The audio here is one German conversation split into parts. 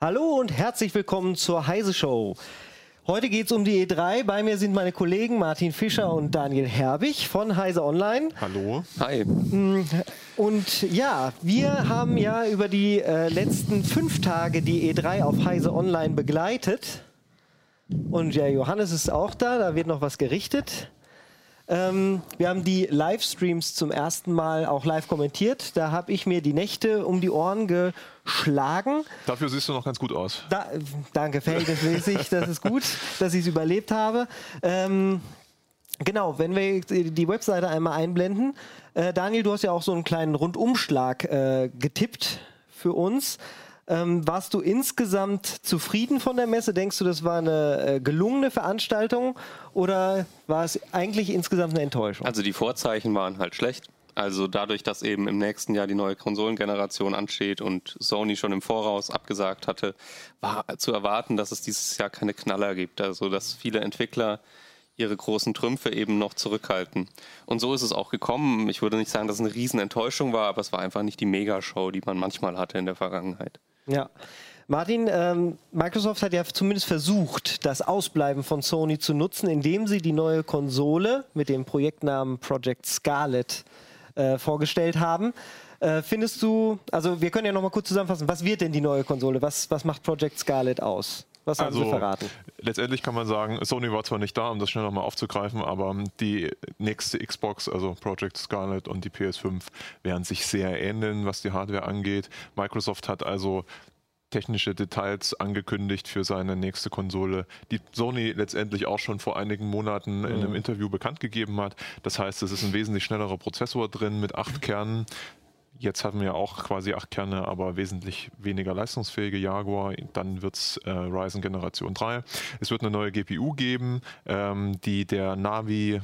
Hallo und herzlich willkommen zur Heise Show. Heute geht es um die E3. Bei mir sind meine Kollegen Martin Fischer und Daniel Herbig von Heise Online. Hallo. Hi. Und ja, wir haben ja über die äh, letzten fünf Tage die E3 auf Heise Online begleitet. Und ja, Johannes ist auch da, da wird noch was gerichtet. Ähm, wir haben die Livestreams zum ersten Mal auch live kommentiert. Da habe ich mir die Nächte um die Ohren geschlagen. Dafür siehst du noch ganz gut aus. Da, danke, verhältnismäßig. Das ist gut, dass ich es überlebt habe. Ähm, genau, wenn wir die Webseite einmal einblenden. Äh, Daniel, du hast ja auch so einen kleinen Rundumschlag äh, getippt für uns. Ähm, warst du insgesamt zufrieden von der Messe? Denkst du, das war eine äh, gelungene Veranstaltung oder war es eigentlich insgesamt eine Enttäuschung? Also die Vorzeichen waren halt schlecht. Also dadurch, dass eben im nächsten Jahr die neue Konsolengeneration ansteht und Sony schon im Voraus abgesagt hatte, war zu erwarten, dass es dieses Jahr keine Knaller gibt. Also dass viele Entwickler ihre großen Trümpfe eben noch zurückhalten. Und so ist es auch gekommen. Ich würde nicht sagen, dass es eine Riesenenttäuschung war, aber es war einfach nicht die Megashow, die man manchmal hatte in der Vergangenheit. Ja. Martin, ähm, Microsoft hat ja zumindest versucht, das Ausbleiben von Sony zu nutzen, indem sie die neue Konsole mit dem Projektnamen Project Scarlet äh, vorgestellt haben. Äh, findest du, also wir können ja nochmal kurz zusammenfassen, was wird denn die neue Konsole? Was, was macht Project Scarlet aus? Was haben also, Sie verraten? Letztendlich kann man sagen, Sony war zwar nicht da, um das schnell nochmal aufzugreifen, aber die nächste Xbox, also Project Scarlet und die PS5, werden sich sehr ähneln, was die Hardware angeht. Microsoft hat also technische Details angekündigt für seine nächste Konsole, die Sony letztendlich auch schon vor einigen Monaten in einem Interview bekannt gegeben hat. Das heißt, es ist ein wesentlich schnellerer Prozessor drin mit acht Kernen. Jetzt haben wir auch quasi acht Kerne, aber wesentlich weniger leistungsfähige Jaguar. Dann wird es äh, Ryzen Generation 3. Es wird eine neue GPU geben, ähm, die der Navi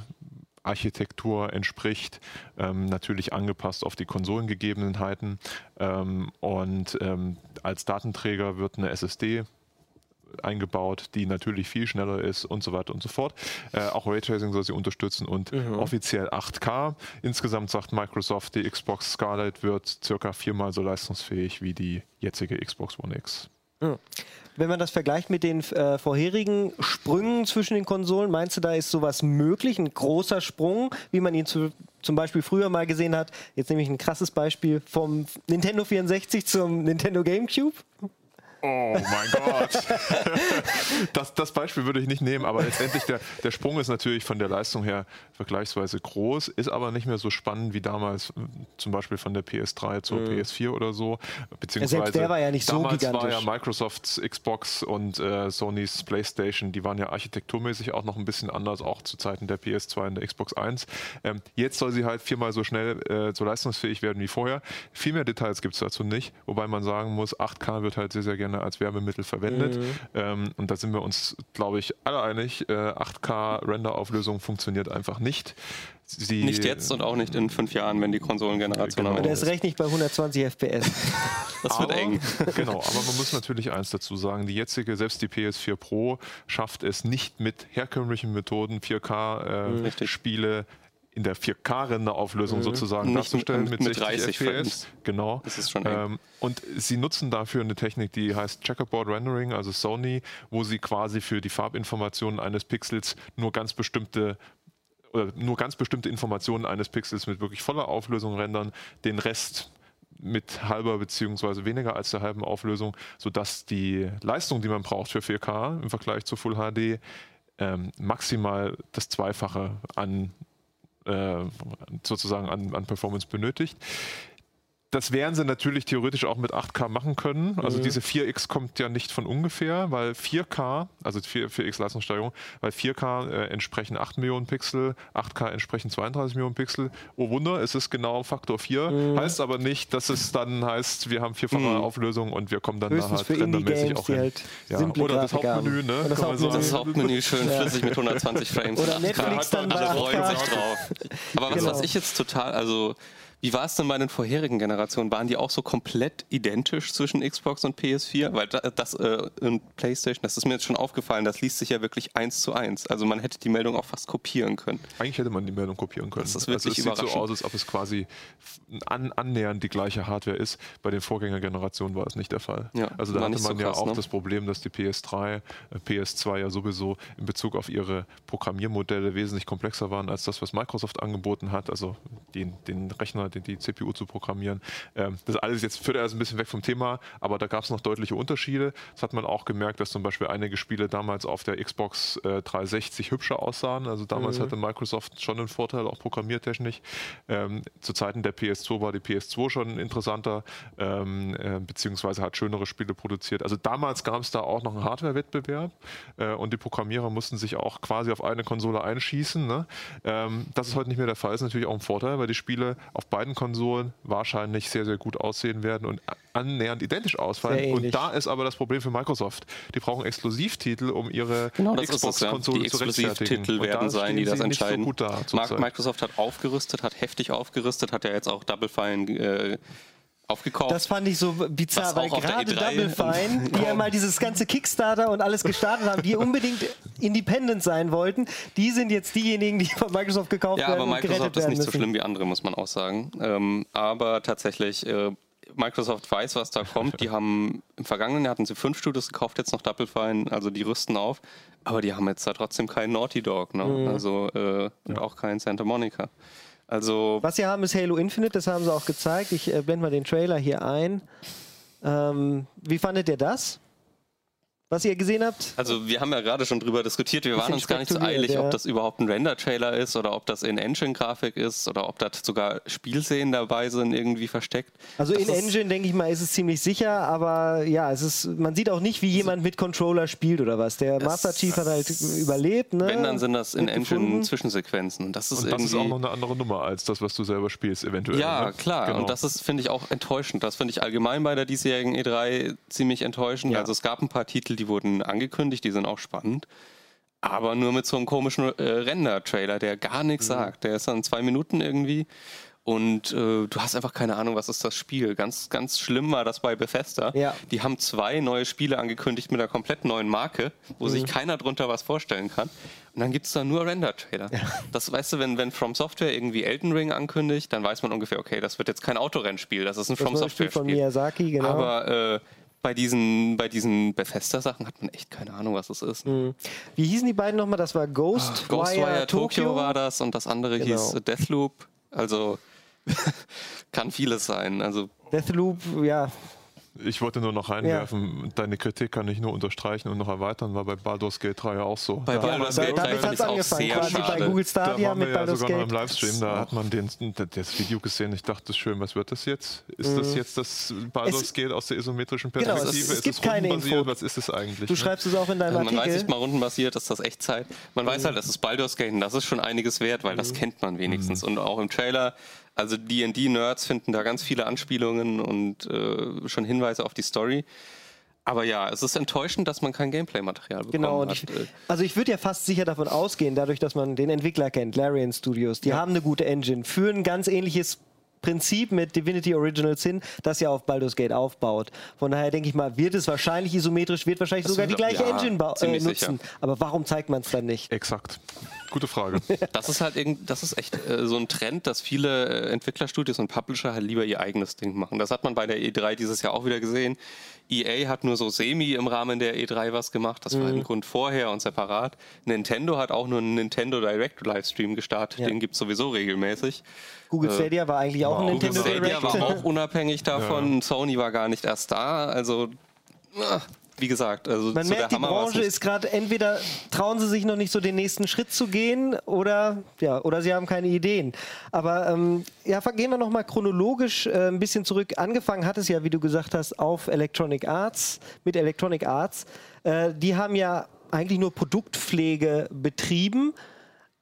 Architektur entspricht, ähm, natürlich angepasst auf die Konsolengegebenheiten. Ähm, und ähm, als Datenträger wird eine SSD eingebaut, die natürlich viel schneller ist und so weiter und so fort. Äh, auch Raytracing soll sie unterstützen und mhm. offiziell 8K. Insgesamt sagt Microsoft, die Xbox Scarlett wird circa viermal so leistungsfähig wie die jetzige Xbox One X. Mhm. Wenn man das vergleicht mit den äh, vorherigen Sprüngen zwischen den Konsolen, meinst du, da ist sowas möglich? Ein großer Sprung, wie man ihn zu, zum Beispiel früher mal gesehen hat? Jetzt nehme ich ein krasses Beispiel vom Nintendo 64 zum Nintendo GameCube. Oh mein Gott. das, das Beispiel würde ich nicht nehmen, aber letztendlich der, der Sprung ist natürlich von der Leistung her vergleichsweise groß, ist aber nicht mehr so spannend wie damals zum Beispiel von der PS3 zur mhm. PS4 oder so. Beziehungsweise Selbst der war ja nicht so damals gigantisch. war ja Microsofts Xbox und äh, Sonys Playstation, die waren ja architekturmäßig auch noch ein bisschen anders, auch zu Zeiten der PS2 und der Xbox 1. Ähm, jetzt soll sie halt viermal so schnell äh, so leistungsfähig werden wie vorher. Viel mehr Details gibt es dazu nicht, wobei man sagen muss, 8K wird halt sehr, sehr gerne gerne als Wärmemittel verwendet. Mhm. Ähm, und da sind wir uns, glaube ich, alle einig. Äh, 8K-Render-Auflösung funktioniert einfach nicht. Sie nicht jetzt und auch nicht in fünf Jahren, wenn die Konsolengeneration genau. am Ende ist. Der ist recht nicht bei 120 FPS. das wird aber, eng. Genau, aber man muss natürlich eins dazu sagen, die jetzige, selbst die PS4 Pro, schafft es nicht mit herkömmlichen Methoden 4K-Spiele äh, in der 4K-Renderauflösung mhm. sozusagen Nicht darzustellen mit, mit 60 FPS. Genau. Das ist schon ähm, und sie nutzen dafür eine Technik, die heißt Checkerboard Rendering, also Sony, wo sie quasi für die Farbinformationen eines Pixels nur ganz bestimmte oder nur ganz bestimmte Informationen eines Pixels mit wirklich voller Auflösung rendern, den Rest mit halber beziehungsweise weniger als der halben Auflösung, sodass die Leistung, die man braucht für 4K im Vergleich zu Full HD, ähm, maximal das Zweifache an äh, sozusagen an, an Performance benötigt. Das wären sie natürlich theoretisch auch mit 8K machen können. Also mhm. diese 4X kommt ja nicht von ungefähr, weil 4K, also 4, 4X Leistungssteigerung, weil 4K äh, entsprechen 8 Millionen Pixel, 8K entsprechen 32 Millionen Pixel. Oh Wunder, es ist genau Faktor 4. Mhm. Heißt aber nicht, dass es dann heißt, wir haben vierfache mhm. Auflösung und wir kommen dann Höchstens da halt rendermäßig auch hin. Halt ja. Oder das Hauptmenü, ne? Das Hauptmenü. das Hauptmenü schön ja. flüssig mit 120 Frames. Oder Netflix dann Alle freuen sich drauf. Aber was, genau. was ich jetzt total, also Wie war es denn bei den vorherigen Generationen? Waren die auch so komplett identisch zwischen Xbox und PS4? Weil das, äh, und PlayStation, das ist mir jetzt schon aufgefallen, das liest sich ja wirklich eins zu eins. Also man hätte die Meldung auch fast kopieren können. Eigentlich hätte man die Meldung kopieren können. Das ist also wirklich es sieht so aus, als ob es quasi an, annähernd die gleiche Hardware ist. Bei den Vorgängergenerationen war es nicht der Fall. Ja, also da hatte nicht so man ja krass, auch ne? das Problem, dass die PS3, äh, PS2 ja sowieso in Bezug auf ihre Programmiermodelle wesentlich komplexer waren als das, was Microsoft angeboten hat. Also den, den Rechner, die CPU zu programmieren. Ähm, das alles jetzt führt erst ein bisschen weg vom Thema, aber da gab es noch deutliche Unterschiede. Das hat man auch gemerkt, dass zum Beispiel einige Spiele damals auf der Xbox äh, 360 hübscher aussahen. Also damals hatte Microsoft schon einen Vorteil, auch programmiertechnisch. Ähm, zu Zeiten der PS2 war die PS2 schon interessanter, ähm, äh, beziehungsweise hat schönere Spiele produziert. Also damals gab es da auch noch einen Hardware-Wettbewerb äh, und die Programmierer mussten sich auch quasi auf eine Konsole einschießen. Ne? Ähm, das ist heute nicht mehr der Fall, ist natürlich auch ein Vorteil, weil die Spiele auf beiden Konsolen wahrscheinlich sehr, sehr gut aussehen werden und annähernd identisch ausfallen. Und da ist aber das Problem für Microsoft. Die brauchen Exklusivtitel, um ihre Genau, das ist es, ja. Xbox-Konsole Die zu rechtfertigen. Exklusivtitel werden sein, die das entscheiden. So gut da. Microsoft hat aufgerüstet, hat heftig aufgerüstet, hat ja jetzt auch Double Fine äh, aufgekauft. Das fand ich so bizarr, weil gerade E3 Double Fine, die ja mal dieses ganze Kickstarter und alles gestartet haben, die unbedingt independent sein wollten, die sind jetzt diejenigen, die von Microsoft gekauft ja, werden aber und gerettet Microsoft ist nicht so schlimm wie andere, muss man auch sagen. Ähm, aber tatsächlich, äh, Microsoft weiß, was da kommt. Die haben im vergangenen Jahr hatten sie fünf Studios gekauft, jetzt noch Double Fine, also die rüsten auf. Aber die haben jetzt da trotzdem keinen Naughty Dog, ne? Mhm. Also äh, und auch keinen Santa Monica. Also Was sie haben, ist Halo Infinite, das haben sie auch gezeigt. Ich äh, blende mal den Trailer hier ein. Ähm, wie fandet ihr das? Was ihr gesehen habt? Also wir haben ja gerade schon drüber diskutiert, wir waren uns gar nicht so eilig, ja. ob das überhaupt ein Render-Trailer ist oder ob das in Engine-Grafik ist oder ob da sogar Spielszenen dabei sind, irgendwie versteckt. Also Das in Engine, denke ich mal, ist es ziemlich sicher, aber ja, es ist, man sieht auch nicht, wie jemand mit Controller spielt oder was. Der Master Chief hat halt überlebt, ne? Wenn, dann sind das in Engine. Zwischensequenzen. Und das ist Und das irgendwie. ist auch noch eine andere Nummer als das, was du selber spielst, eventuell. ja, ne? klar. Genau. Und das ist, finde ich, auch enttäuschend. Das finde ich allgemein bei der diesjährigen E3 ziemlich enttäuschend. Ja. Also es gab ein paar Titel, die wurden angekündigt, die sind auch spannend. Aber nur mit so einem komischen äh, Render-Trailer, der gar Mhm. nichts sagt. Der ist dann zwei Minuten irgendwie. Und äh, du hast einfach keine Ahnung, was ist das Spiel. Ganz, ganz schlimm war das bei Bethesda. Ja. Die haben zwei neue Spiele angekündigt mit einer komplett neuen Marke, wo Mhm. sich keiner drunter was vorstellen kann. Und dann gibt es da nur Render-Trailer. Das weißt du, wenn, wenn From Software irgendwie Elden Ring ankündigt, dann weiß man ungefähr, okay, das wird jetzt kein Autorennspiel, das ist ein das From neue Spiel von Software-Spiel. Miyazaki, genau. Aber äh, bei diesen, bei diesen Bethesda-Sachen hat man echt keine Ahnung, was es ist. wie hießen die beiden nochmal? Das war Ghost Ghostwire Tokyo war das und das andere Genau. hieß Deathloop. Also kann vieles sein. Also Deathloop, ja. Ich wollte nur noch reinwerfen, deine Kritik kann ich nur unterstreichen und noch erweitern, war bei Baldur's Gate 3 ja auch so. bei da, Baldur's da- Gate 3 damit finde hat's ich es auch angefangen, sehr quasi bei schade. Google da Stadia waren mit wir ja Baldur's sogar noch Gate. im Livestream, da hat man den, das Video gesehen. Ich dachte, schön, was wird das jetzt? Ist das jetzt das Baldur's Es- Gate aus der isometrischen Genau, es- Perspektive? es ist gibt es keine rundenbasiert? Info. Was ist es eigentlich? Du ne? schreibst es auch in deinem Also man weiß Artikel. nicht mal rundenbasiert, ist das Echtzeit. Man weiß halt, das ist Baldur's Gate und das ist schon einiges wert, weil das kennt man wenigstens. Und auch im Trailer, also D&D-Nerds finden da ganz viele Anspielungen und äh, schon Hinweise auf die Story. Aber ja, es ist enttäuschend, dass man kein Gameplay-Material bekommen Genau, und ich, also ich würde ja fast sicher davon ausgehen, dadurch, dass man den Entwickler kennt, Larian Studios, die haben eine gute Engine, führen ein ganz ähnliches Prinzip mit Divinity Original Sin, das ja auf Baldur's Gate aufbaut. Von daher denke ich mal, wird es wahrscheinlich isometrisch, wird wahrscheinlich sogar die gleiche ja, Engine äh, nutzen. Aber warum zeigt man es dann nicht? Exakt. Gute Frage. Das ist halt irgend, das ist echt äh, so ein Trend, dass viele äh, Entwicklerstudios und Publisher halt lieber ihr eigenes Ding machen. Das hat man bei der E3 dieses Jahr auch wieder gesehen. EA hat nur so semi im Rahmen der E3 was gemacht. Das war Mhm. im Grund vorher und separat. Nintendo hat auch nur einen Nintendo Direct Livestream gestartet. Ja. Den gibt es sowieso regelmäßig. Google Stadia war eigentlich auch ein wow. Nintendo Google Stadia Direct. war auch unabhängig davon. Sony war gar nicht erst da. Also, ah, wie gesagt, also Man so merkt, die Hammer Branche ist gerade entweder trauen sie sich noch nicht so den nächsten Schritt zu gehen oder ja oder sie haben keine Ideen. Aber ähm, ja, gehen wir noch mal chronologisch äh, ein bisschen zurück. Angefangen hat es ja, wie du gesagt hast, auf Electronic Arts mit Electronic Arts. Äh, die haben ja eigentlich nur Produktpflege betrieben,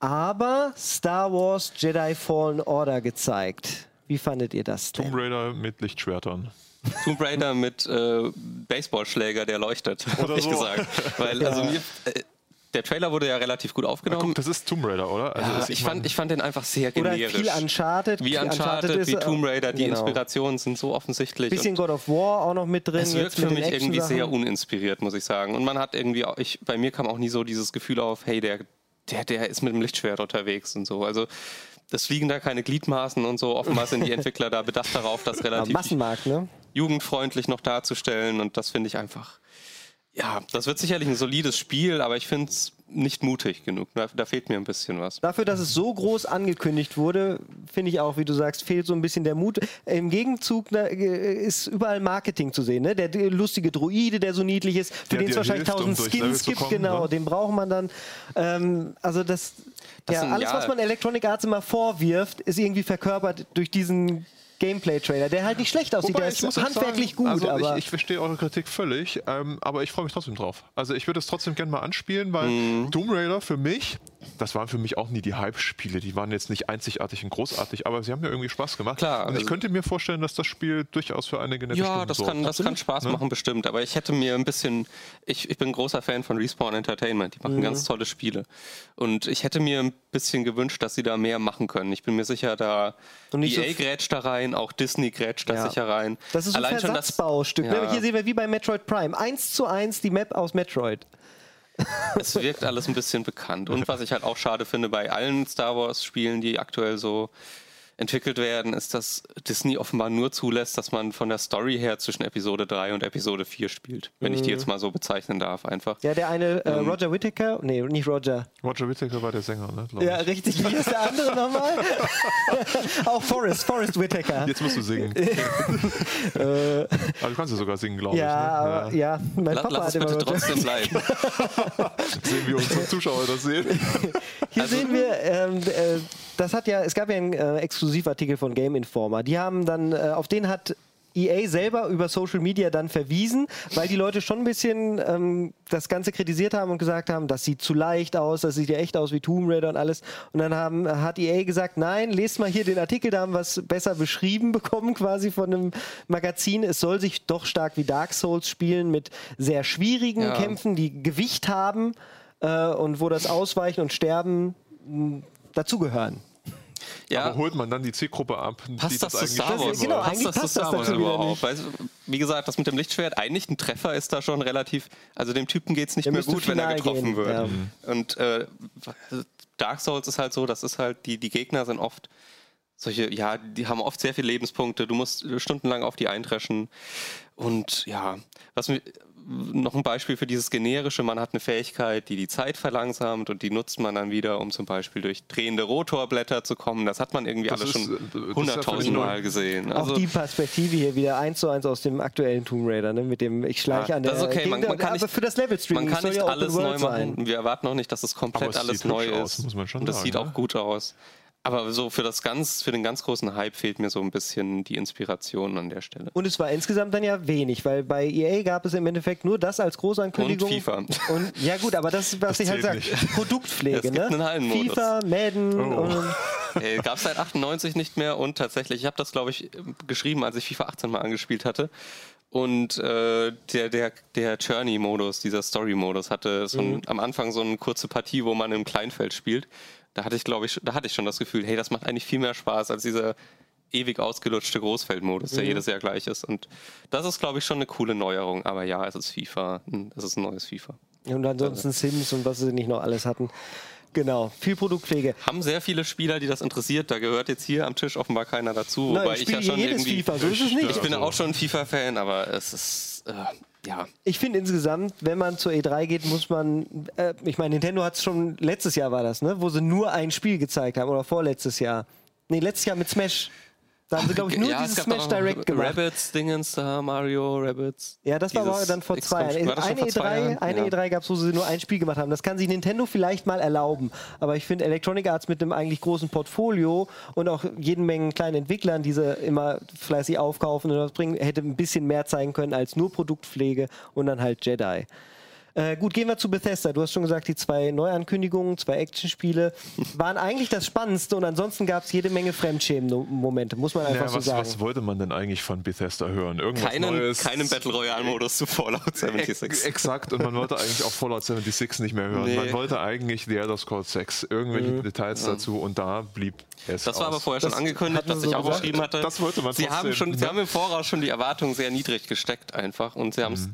aber Star Wars Jedi Fallen Order gezeigt. Wie fandet ihr das Tomb denn? Raider mit Lichtschwertern. Tomb Raider mit äh, Baseballschläger, der leuchtet, hab Oder ich so. gesagt. Weil, also mir, äh, der Trailer wurde ja relativ gut aufgenommen. Guck, das ist Tomb Raider, oder? Also ja, ich, fand, ich fand den einfach sehr Oder generisch. viel Uncharted. wie Uncharted, ist, wie Tomb Raider, die genau. Inspirationen sind so offensichtlich. Bisschen God of War auch noch mit drin. es wirkt für mich irgendwie sehr uninspiriert, muss ich sagen. Und man hat irgendwie, auch, ich, bei mir kam auch nie so dieses Gefühl auf, hey, der, der, der ist mit dem Lichtschwert unterwegs und so. Also es fliegen da keine Gliedmaßen und so. Offenbar sind die Entwickler da bedacht darauf, das Ja, relativ Massenmarkt, ne? Jugendfreundlich noch darzustellen. Und das finde ich einfach, ja, das wird sicherlich ein solides Spiel, aber ich finde es nicht mutig genug. Da, da fehlt mir ein bisschen was. Dafür, dass es so groß angekündigt wurde, finde ich auch, wie du sagst, fehlt so ein bisschen der Mut. Im Gegenzug na, äh, ist überall Marketing zu sehen. Ne? Der, der lustige Druide, der so niedlich ist, für Der den es wahrscheinlich hilft, um tausend Level Skins gibt, kommen, genau, ne? den braucht man dann. Ähm, also das, Das ja, sind- alles, ja. was man Electronic Arts immer vorwirft, ist irgendwie verkörpert durch diesen Gameplay-Trailer, der halt nicht schlecht aussieht. Wobei, der ist handwerklich sagen, gut, also aber ich, ich verstehe eure Kritik völlig, ähm, aber ich freue mich trotzdem drauf. Also ich würde es trotzdem gerne mal anspielen, weil Mhm. Tomb Raider für mich, das waren für mich auch nie die Hype-Spiele. Die waren jetzt nicht einzigartig und großartig, aber sie haben mir irgendwie Spaß gemacht. Klar, und ich also- könnte mir vorstellen, dass das Spiel durchaus für einige nette Ja, Stunden das sorgt. kann, das kann Spaß machen, bestimmt. Aber ich hätte mir ein bisschen, ich, ich bin ein großer Fan von Respawn Entertainment. Die machen Mhm. ganz tolle Spiele. Und ich hätte mir ein bisschen gewünscht, dass sie da mehr machen können. Ich bin mir sicher, da Und EA so- grätscht da rein, auch Disney grätscht da Ja. sicher rein. das ist so ein Allein schon das, Versatzbaustück. ne? Ja. Hier sehen wir wie bei Metroid Prime. Eins zu eins die Map aus Metroid. Es wirkt alles ein bisschen bekannt. Und was ich halt auch schade finde bei allen Star Wars Spielen, die aktuell so entwickelt werden, ist, dass Disney offenbar nur zulässt, dass man von der Story her zwischen Episode 3 und Episode 4 spielt. Wenn Mhm. ich die jetzt mal so bezeichnen darf, einfach. Ja, der eine, Ähm. äh, Roger Whittaker, nee, nicht Roger. Roger Whittaker war der Sänger, ne? Ja, ich. richtig. Wie ist der andere nochmal? Auch Forrest, Forrest Whitaker. Jetzt musst du singen. Äh, aber du kannst ja sogar singen, glaube ja, ich. aber, Ne? ja, mein La- Papa Lass hat es immer bitte trotzdem bleiben. Sehen wir unsere Zuschauer das sehen. Hier Also- sehen wir, ähm, äh, das hat ja, es gab ja einen äh, Exklusivartikel von Game Informer. Die haben dann, äh, auf den hat EA selber über Social Media dann verwiesen, weil die Leute schon ein bisschen ähm, das Ganze kritisiert haben und gesagt haben, das sieht zu leicht aus, das sieht ja echt aus wie Tomb Raider und alles. Und dann haben, hat EA gesagt, nein, lest mal hier den Artikel, da haben wir es besser beschrieben bekommen quasi von einem Magazin. Es soll sich doch stark wie Dark Souls spielen mit sehr schwierigen Ja. Kämpfen, die Gewicht haben äh, und wo das Ausweichen und Sterben mh, dazugehören. Ja, Aber holt man dann die Zielgruppe ab, die passt das zu eigentlich Star Wars? genau, passt eigentlich das zu passt das dazu wieder überhaupt? Du, wie gesagt, das mit dem Lichtschwert, eigentlich ein Treffer ist da schon relativ, also dem Typen geht es nicht Der mehr gut, wenn er getroffen gehen, wird. ja. Und äh, Dark Souls ist halt so, das ist halt, die, die Gegner sind oft solche, ja, die haben oft sehr viele Lebenspunkte, du musst stundenlang auf die eindreschen. Und ja, was mir noch ein Beispiel für dieses generische, man hat eine Fähigkeit, die die Zeit verlangsamt und die nutzt man dann wieder, um zum Beispiel durch drehende Rotorblätter zu kommen. Das hat man irgendwie Das alles ist, schon äh, ist ja gesehen. Auch Also, die Perspektive hier wieder eins zu eins aus dem aktuellen Tomb Raider, ne? mit dem ich schleiche Ja, an der das ist okay, man- Gegend- man kann aber nicht- für das Level Streaming man kann nicht ja alles neu machen. sein. Wir erwarten auch nicht, dass es komplett Aber es alles sieht neu ist. aus, muss man schon Und das sieht ne? auch gut aus. Aber so für das ganz, für den ganz großen Hype fehlt mir so ein bisschen die Inspiration an der Stelle. Und es war insgesamt dann ja wenig, weil bei EA gab es im Endeffekt nur das als Großankündigung. Und FIFA. Und ja gut, aber das, was Das ich halt sage, Produktpflege, Es gibt ne? einen Hallenmodus. FIFA, Madden Oh. und äh, Gab es seit 98 nicht mehr und tatsächlich, ich habe das glaube ich geschrieben, als ich FIFA 18 mal angespielt hatte. Und äh, der, der, der Journey-Modus, dieser Story-Modus, hatte so Mhm. ein, am Anfang so eine kurze Partie, wo man im Kleinfeld spielt. Da hatte ich, glaube ich, da hatte ich schon das Gefühl, hey, das macht eigentlich viel mehr Spaß als dieser ewig ausgelutschte Großfeldmodus, Mhm. der jedes Jahr gleich ist. Und das ist, glaube ich, schon eine coole Neuerung. Aber ja, es ist FIFA. Hm, Es ist ein neues FIFA. und ansonsten Sims und was sie nicht noch alles hatten. Genau, viel Produktpflege. Haben sehr viele Spieler, die das interessiert. Da gehört jetzt hier am Tisch offenbar keiner dazu. Nein, Wobei ich ich ja spiele schon jedes irgendwie. FIFA, so ist es nicht. Ich bin Also- auch schon ein FIFA-Fan, aber es ist. Äh, ja. Ich finde insgesamt, wenn man zur E3 geht, muss man, äh, ich meine, Nintendo hat es schon, letztes Jahr war das, ne, wo sie nur ein Spiel gezeigt haben oder vorletztes Jahr. Nee, letztes Jahr mit Smash. Da haben sie, glaube ich, nur ja, dieses Smash Direct gemacht. Rabbids-Dingens da, Mario, Rabbids. Ja, das war aber dann vor zwei Jahren. Eine vor zwei E3, Jahren? eine ja. E3 gab es, wo sie nur ein Spiel gemacht haben. Das kann sich Nintendo vielleicht mal erlauben. Aber ich finde Electronic Arts mit einem eigentlich großen Portfolio und auch jeden Mengen kleinen Entwicklern, die sie immer fleißig aufkaufen und was bringen, hätte ein bisschen mehr zeigen können als nur Produktpflege und dann halt Jedi. Äh, gut, gehen wir zu Bethesda. Du hast schon gesagt, die zwei Neuankündigungen, zwei Actionspiele waren eigentlich das Spannendste und ansonsten gab es jede Menge Fremdschämen-Momente, muss man einfach Ja, so was, sagen. was wollte man denn eigentlich von Bethesda hören? Irgendwas Keinen, Neues? keinen Battle Royale-Modus zu Fallout Ex 76. exakt, und man wollte eigentlich auch Fallout 76 nicht mehr hören. Nee. Man wollte eigentlich The Elder Scrolls 6, irgendwelche Details dazu und da blieb es Das war aus. aber vorher schon Das angekündigt, was sie ich so auch geschrieben hatte. Das wollte man sie trotzdem, haben schon, Sie haben im Voraus schon die Erwartungen sehr niedrig gesteckt einfach und sie haben es.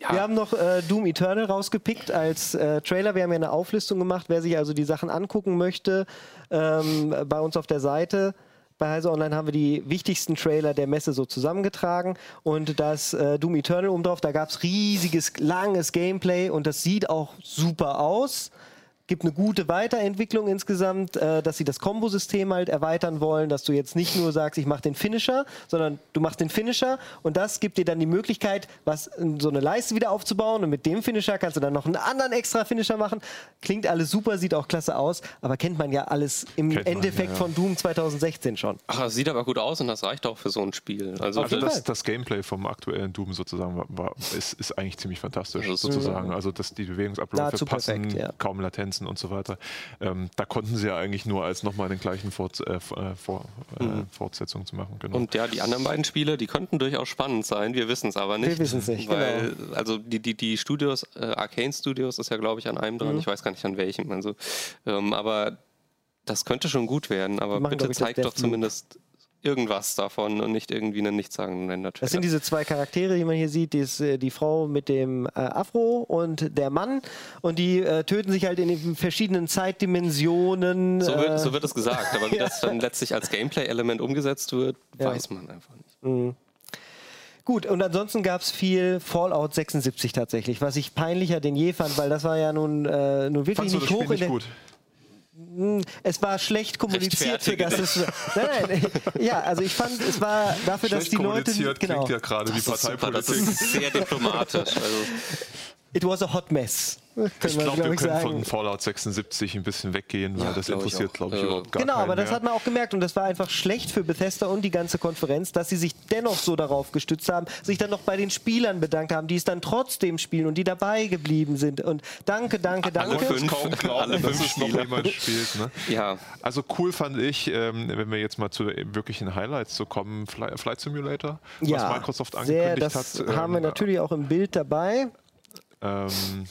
Ja, Wir haben noch äh, Doom Eternal rausgepickt als äh, Trailer. Wir haben ja eine Auflistung gemacht, wer sich also die Sachen angucken möchte. Ähm, bei uns auf der Seite. Bei Heise Online haben wir die wichtigsten Trailer der Messe so zusammengetragen. Und das äh, Doom Eternal oben da gab es riesiges, langes Gameplay und das sieht auch super aus. Gibt eine gute Weiterentwicklung insgesamt, äh, dass sie das Kombosystem halt erweitern wollen, dass du jetzt nicht nur sagst, ich mache den Finisher, sondern du machst den Finisher und das gibt dir dann die Möglichkeit, was so eine Leiste wieder aufzubauen und mit dem Finisher kannst du dann noch einen anderen extra Finisher machen. Klingt alles super, sieht auch klasse aus, aber kennt man ja alles im Kennt man, Endeffekt ja, ja. von Doom 2016 schon. Ach, das sieht aber gut aus und das reicht auch für so ein Spiel. Also, Auf jeden das- Fall. das, das Gameplay vom aktuellen Doom sozusagen war, war, ist, ist eigentlich ziemlich fantastisch ist- sozusagen. Also dass die Bewegungsabläufe passen, perfekt, ja. kaum Latenzen und so weiter. Ähm, da konnten sie ja eigentlich nur als nochmal den gleichen Fort, äh, äh, vor, äh, Fortsetzung zu machen. Genau. Und ja, die anderen beiden Spiele, die könnten durchaus spannend sein. Wir wissen es aber nicht. Wir wissen's nicht, genau. Weil, also die, die, die Studios, äh, Arcane Studios ist ja, glaube ich, an einem Mhm. dran. Ich weiß gar nicht an welchem. Also, ähm, aber das könnte schon gut werden. Aber machen, bitte zeigt doch zumindest irgendwas davon und nicht irgendwie einen nichtssagenden Render-Trailer. Das sind diese zwei Charaktere, die man hier sieht, die, ist, äh, die Frau mit dem äh, Afro und der Mann. Und die äh, töten sich halt in den verschiedenen Zeitdimensionen. so, äh, wird, so wird es gesagt, aber wie das dann letztlich als Gameplay-Element umgesetzt wird, Ja. weiß man einfach nicht. Gut, und ansonsten gab es viel Fallout 76 tatsächlich, was ich peinlicher denn je fand, weil das war ja nun, äh, nun wirklich Fandst nicht das hoch Spiel in nicht der. gut? Es war schlecht kommuniziert für das. Es, nein, nein, ja, also ich fand, es war dafür, dass Schlecht die Leute. kommuniziert Genau, klingt ja gerade wie Das ist, super, das Parteipolitik. ist sehr diplomatisch. Also, it was a hot mess. Kann Ich glaube, glaub wir können sagen. von Fallout 76 ein bisschen weggehen, weil Ja, das glaub interessiert, glaube ich, Äh, überhaupt gar Genau, keinen aber das mehr. hat man auch gemerkt und das war einfach schlecht für Bethesda und die ganze Konferenz, dass sie sich dennoch so darauf gestützt haben, sich dann noch bei den Spielern bedankt haben, die es dann trotzdem spielen und die dabei geblieben sind. Und danke, danke, Alle danke. fünf. kaum glauben, Alle dass fünf es noch Spieler. jemand spielt. Ne? ja, Also cool fand ich, ähm, wenn wir jetzt mal zu den wirklichen Highlights zu kommen, Fly, Flight Simulator, Ja, was Microsoft sehr, angekündigt das hat. haben wir ähm, natürlich auch im Bild dabei. Ähm,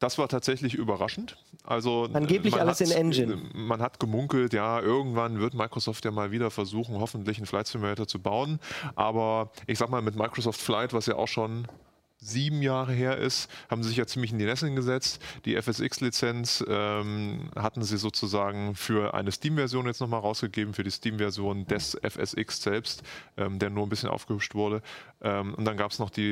das war tatsächlich überraschend. Also Angeblich man alles hat, in Engine. Man hat gemunkelt, ja, irgendwann wird Microsoft ja mal wieder versuchen, hoffentlich einen Flight Simulator zu bauen. Aber ich sag mal, mit Microsoft Flight, was ja auch schon sieben Jahre her ist, haben sie sich ja ziemlich in die Nesseln gesetzt. Die FSX-Lizenz ähm, hatten sie sozusagen für eine Steam-Version jetzt nochmal rausgegeben, für die Steam-Version des FSX selbst, ähm, der nur ein bisschen aufgehübscht wurde. Ähm, und dann gab es noch die,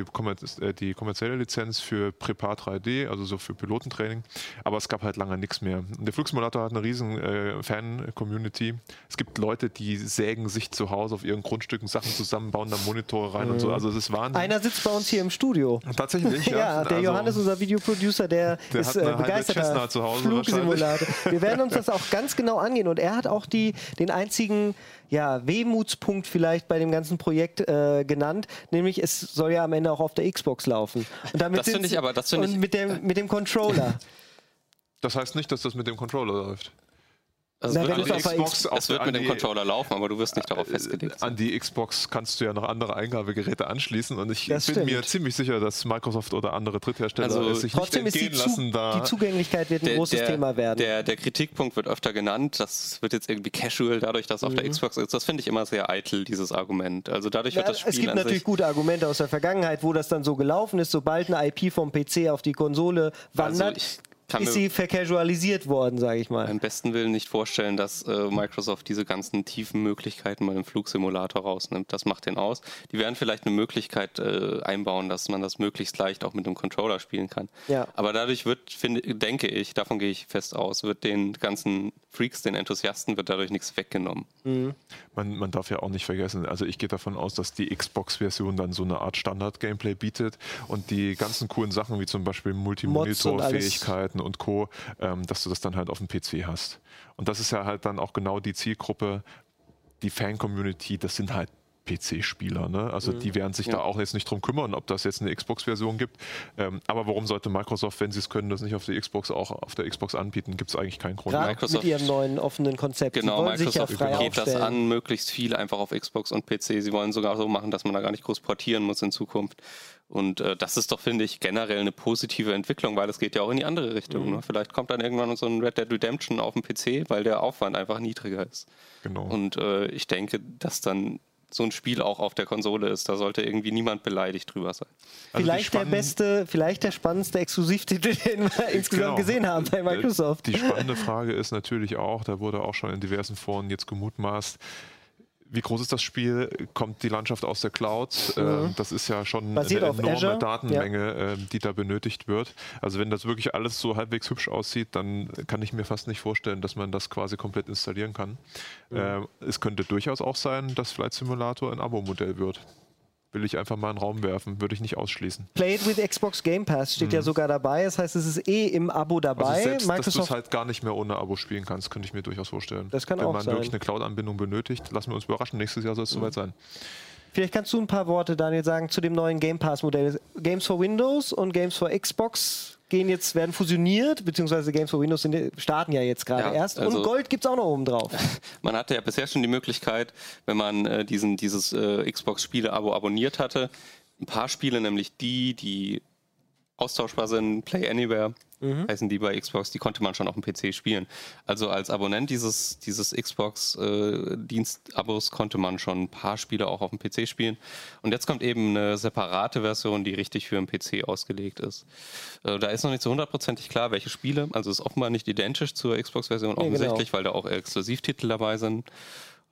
äh, die kommerzielle Lizenz für Prepar 3D, also so für Pilotentraining. Aber es gab halt lange nichts mehr. Und der Flugsimulator hat eine riesen äh, Fan-Community. Es gibt Leute, die sägen sich zu Hause auf ihren Grundstücken Sachen zusammen, bauen da Monitore rein und so. Also es ist Wahnsinn. Einer sitzt bei uns hier im Studio. Tatsächlich, ja. Ja, der Also- Johannes, unser Videoproducer, der, Der ist äh, begeisterter Cessna zu Hause Flugsimulator. Wir werden uns das auch ganz genau angehen. Und er hat auch die, den einzigen ja, Wehmutspunkt vielleicht bei dem ganzen Projekt äh, genannt, nämlich es soll ja am Ende auch auf der Xbox laufen. Und damit Das finde ich aber- das finde und ich- mit dem, mit dem Controller. Das heißt nicht, dass das mit dem Controller läuft. Also Na, es wenn wird, es an auf die der Xbox Xbox, auf es wird der- mit dem die- Controller laufen, aber du wirst nicht darauf festgelegt. An die Xbox kannst du ja noch andere Eingabegeräte anschließen und ich Das bin stimmt. mir ziemlich sicher, dass Microsoft oder andere Dritthersteller Also es sich Trotzdem nicht ist die, entgehen Zu lassen, da die Zugänglichkeit wird ein großes Thema werden. Der, der Kritikpunkt wird öfter genannt. Das wird jetzt irgendwie casual, dadurch, dass auf Mhm. der Xbox ist. Das finde ich immer sehr eitel, dieses Argument. Also dadurch Ja, wird das Spiel es gibt an natürlich sich, gute Argumente aus der Vergangenheit, wo das dann so gelaufen ist. Sobald eine IP vom PC auf die Konsole wandert, Also ich kann ist sie vercasualisiert worden, sage ich mal. beim besten Willen nicht vorstellen, dass äh, Microsoft diese ganzen tiefen Möglichkeiten mal im Flugsimulator rausnimmt. Das macht den aus. Die werden vielleicht eine Möglichkeit äh, einbauen, dass man das möglichst leicht auch mit einem Controller spielen kann. Ja. Aber dadurch wird, finde, denke ich, davon gehe ich fest aus, wird den ganzen Freaks, den Enthusiasten, wird dadurch nichts weggenommen. Man, man darf ja auch nicht vergessen, also ich gehe davon aus, dass die Xbox-Version dann so eine Art Standard-Gameplay bietet und die ganzen coolen Sachen wie zum Beispiel Mods und. Multimonitor-Fähigkeiten und Co., ähm, dass du das dann halt auf dem PC hast. Und das ist ja halt dann auch genau die Zielgruppe, die Fan-Community, das sind halt PC-Spieler. Ne? Also mhm. die werden sich ja. da auch jetzt nicht drum kümmern, ob das jetzt eine Xbox-Version gibt. Ähm, aber warum sollte Microsoft, wenn sie es können, das nicht auf der Xbox auch auf der Xbox anbieten? Gibt es eigentlich keinen Grund. Gerade Microsoft, mit ihrem neuen offenen Konzept. Genau, Microsoft ja geht das an, möglichst viel einfach auf Xbox und PC. Sie wollen sogar so machen, dass man da gar nicht groß portieren muss in Zukunft. Und äh, das ist doch, finde ich, generell eine positive Entwicklung, weil es geht ja auch in die andere Richtung. Mhm. Ne? Vielleicht kommt dann irgendwann so ein Red Dead Redemption auf dem PC, weil der Aufwand einfach niedriger ist. Genau. Und äh, ich denke, dass dann so ein Spiel auch auf der Konsole ist. Da sollte irgendwie niemand beleidigt drüber sein. Also vielleicht der beste, vielleicht der spannendste Exklusivtitel, den wir insgesamt genau. gesehen haben bei Microsoft. Die spannende Frage ist natürlich auch, da wurde auch schon in diversen Foren jetzt gemutmaßt, wie groß ist das Spiel? Kommt die Landschaft aus der Cloud? Mhm. Ähm, das ist ja schon Basiert eine enorme Azure. Datenmenge, ja. Ähm, die da benötigt wird. Also wenn das wirklich alles so halbwegs hübsch aussieht, dann kann ich mir fast nicht vorstellen, dass man das quasi komplett installieren kann. Mhm. es könnte durchaus auch sein, dass Flight Simulator ein Abo-Modell wird will ich einfach mal in den Raum werfen. Würde ich nicht ausschließen. Play it with Xbox Game Pass steht mhm. ja sogar dabei. Das heißt, es ist eh im Abo dabei. Also selbst, Microsoft dass du es halt gar nicht mehr ohne Abo spielen kannst, könnte ich mir durchaus vorstellen. Das kann Wenn auch man sein. wirklich eine Cloud-Anbindung benötigt, lassen wir uns überraschen. Nächstes Jahr soll es mhm. soweit sein. Vielleicht kannst du ein paar Worte, Daniel, sagen zu dem neuen Game Pass-Modell. Games for Windows und Games for Xbox gehen jetzt, werden fusioniert, beziehungsweise Games for Windows sind, starten ja jetzt gerade ja, erst. Also und Gold gibt es auch noch oben drauf. Man hatte ja bisher schon die Möglichkeit, wenn man äh, diesen, dieses äh, Xbox-Spiele-Abo abonniert hatte, ein paar Spiele, nämlich die, die austauschbar sind, Play Anywhere, mhm. heißen die bei Xbox, die konnte man schon auf dem PC spielen. Also als Abonnent dieses, dieses Xbox-Dienst-Abos äh, konnte man schon ein paar Spiele auch auf dem PC spielen. Und jetzt kommt eben eine separate Version, die richtig für den PC ausgelegt ist. Äh, da ist noch nicht so hundertprozentig klar, welche Spiele, also ist offenbar nicht identisch zur Xbox-Version, nee, offensichtlich, genau. weil da auch Exklusivtitel dabei sind.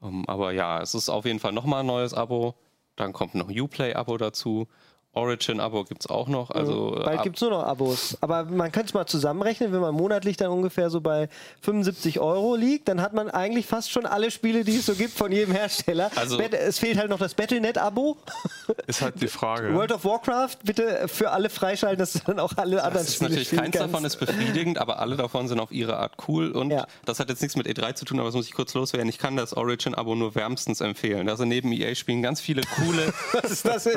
Um, ähm, aber ja, es ist auf jeden Fall nochmal ein neues Abo. Dann kommt noch ein Uplay-Abo dazu. Origin-Abo gibt es auch noch. Also, Bald gibt es nur noch Abos. Aber man könnte es mal zusammenrechnen, wenn man monatlich dann ungefähr so bei 75 Euro liegt, dann hat man eigentlich fast schon alle Spiele, die es so gibt von jedem Hersteller. Also, es fehlt halt noch das Battlenet-Abo. Ist halt die Frage. World of Warcraft, bitte für alle freischalten, dass dann auch alle anderen das Spiele natürlich Keins kannst. davon ist befriedigend, aber alle davon sind auf ihre Art cool. Und ja. das hat jetzt nichts mit E3 zu tun, aber das muss ich kurz loswerden. Ich kann das Origin-Abo nur wärmstens empfehlen. Also neben EA spielen ganz viele coole, Was ist das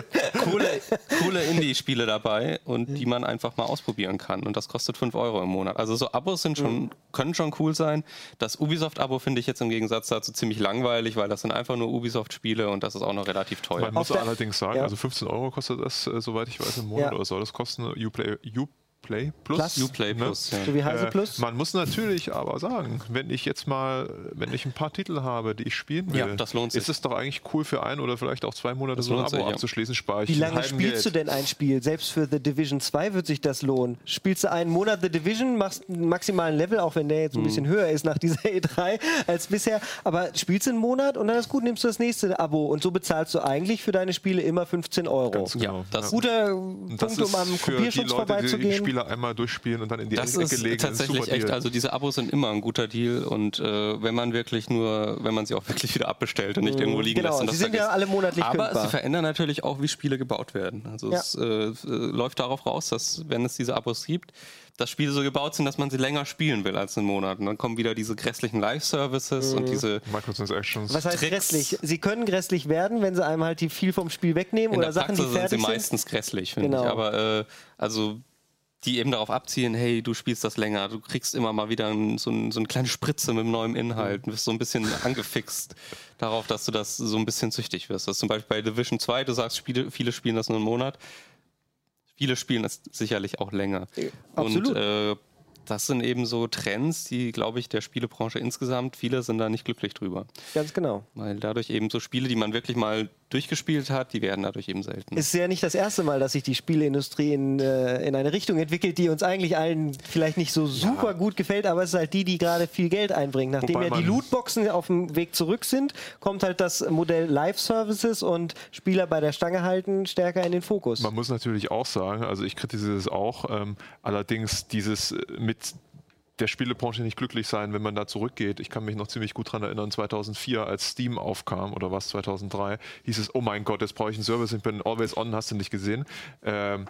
coole coole Indie-Spiele dabei und die man einfach mal ausprobieren kann. Und das kostet 5 Euro im Monat. Also so Abos sind schon, mhm. können schon cool sein. Das Ubisoft-Abo finde ich jetzt im Gegensatz dazu ziemlich langweilig, weil das sind einfach nur Ubisoft-Spiele und das ist auch noch relativ teuer. Man muss allerdings sagen, ja. also 15 Euro kostet das, äh, soweit ich weiß, im Monat ja. oder soll das kosten? Uplay, Uplay Play Plus. Plus. Uplay ne? Plus, ja. So wie Heise äh, Plus. Man muss natürlich aber sagen, wenn ich jetzt mal, wenn ich ein paar Titel habe, die ich spielen will, ja, das lohnt sich. ist es doch eigentlich cool für ein oder vielleicht auch zwei Monate das so ein Abo sich, abzuschließen, spare ich Wie lange spielst Geld. du denn ein Spiel? Selbst für The Division 2 wird sich das lohnen. Spielst du einen Monat The Division, machst einen maximalen Level, auch wenn der jetzt ein bisschen mhm. höher ist nach dieser E3 als bisher, aber spielst du einen Monat und dann ist gut, nimmst du das nächste Abo und so bezahlst du eigentlich für deine Spiele immer 15 Euro. Ganz genau. Ja, das Guter Punkt, um am Kopierschutz vorbeizugehen. Spieler einmal durchspielen spielen und dann in die das Ecke legen. Das ist tatsächlich echt, also diese Abos sind immer ein guter Deal und äh, wenn man wirklich nur, wenn man sie auch wirklich wieder abbestellt und nicht mhm. irgendwo liegen genau, lässt. Und das sie sind ja alle monatlich Aber kündbar. sie verändern natürlich auch, wie Spiele gebaut werden. Also ja. es äh, äh, läuft darauf raus, dass wenn es diese Abos gibt, dass Spiele so gebaut sind, dass man sie länger spielen will als einen Monat. Und dann kommen wieder diese grässlichen Live-Services mhm. und diese Microtransactions. Was heißt Tricks. grässlich? Sie können grässlich werden, wenn sie einem halt die viel vom Spiel wegnehmen In oder Sachen, die fertig sind. sie meistens grässlich, finde genau. ich. Aber äh, also die eben darauf abzielen, hey, du spielst das länger, du kriegst immer mal wieder ein, so, ein, so eine kleine Spritze mit neuem Inhalt, du wirst so ein bisschen angefixt darauf, dass du das so ein bisschen süchtig wirst. Das ist zum Beispiel bei Division 2, du sagst, Spiele, viele spielen das nur einen Monat, viele spielen das sicherlich auch länger. Absolut. Und äh, das sind eben so Trends, die, glaube ich, der Spielebranche insgesamt, viele sind da nicht glücklich drüber. Ganz genau. Weil dadurch eben so Spiele, die man wirklich mal durchgespielt hat, die werden dadurch eben selten. Es ist ja nicht das erste Mal, dass sich die Spieleindustrie in, äh, in eine Richtung entwickelt, die uns eigentlich allen vielleicht nicht so super ja. gut gefällt, aber es ist halt die, die gerade viel Geld einbringt. Nachdem Wobei ja die Lootboxen auf dem Weg zurück sind, kommt halt das Modell Live-Services und Spieler bei der Stange halten stärker in den Fokus. Man muss natürlich auch sagen, also ich kritisiere es auch, ähm, allerdings dieses äh, mit der Spielebranche nicht glücklich sein, wenn man da zurückgeht. Ich kann mich noch ziemlich gut daran erinnern, 2004, als Steam aufkam, oder was, 2003, hieß es, oh mein Gott, jetzt brauche ich einen Service, ich bin always on, hast du nicht gesehen. Ähm,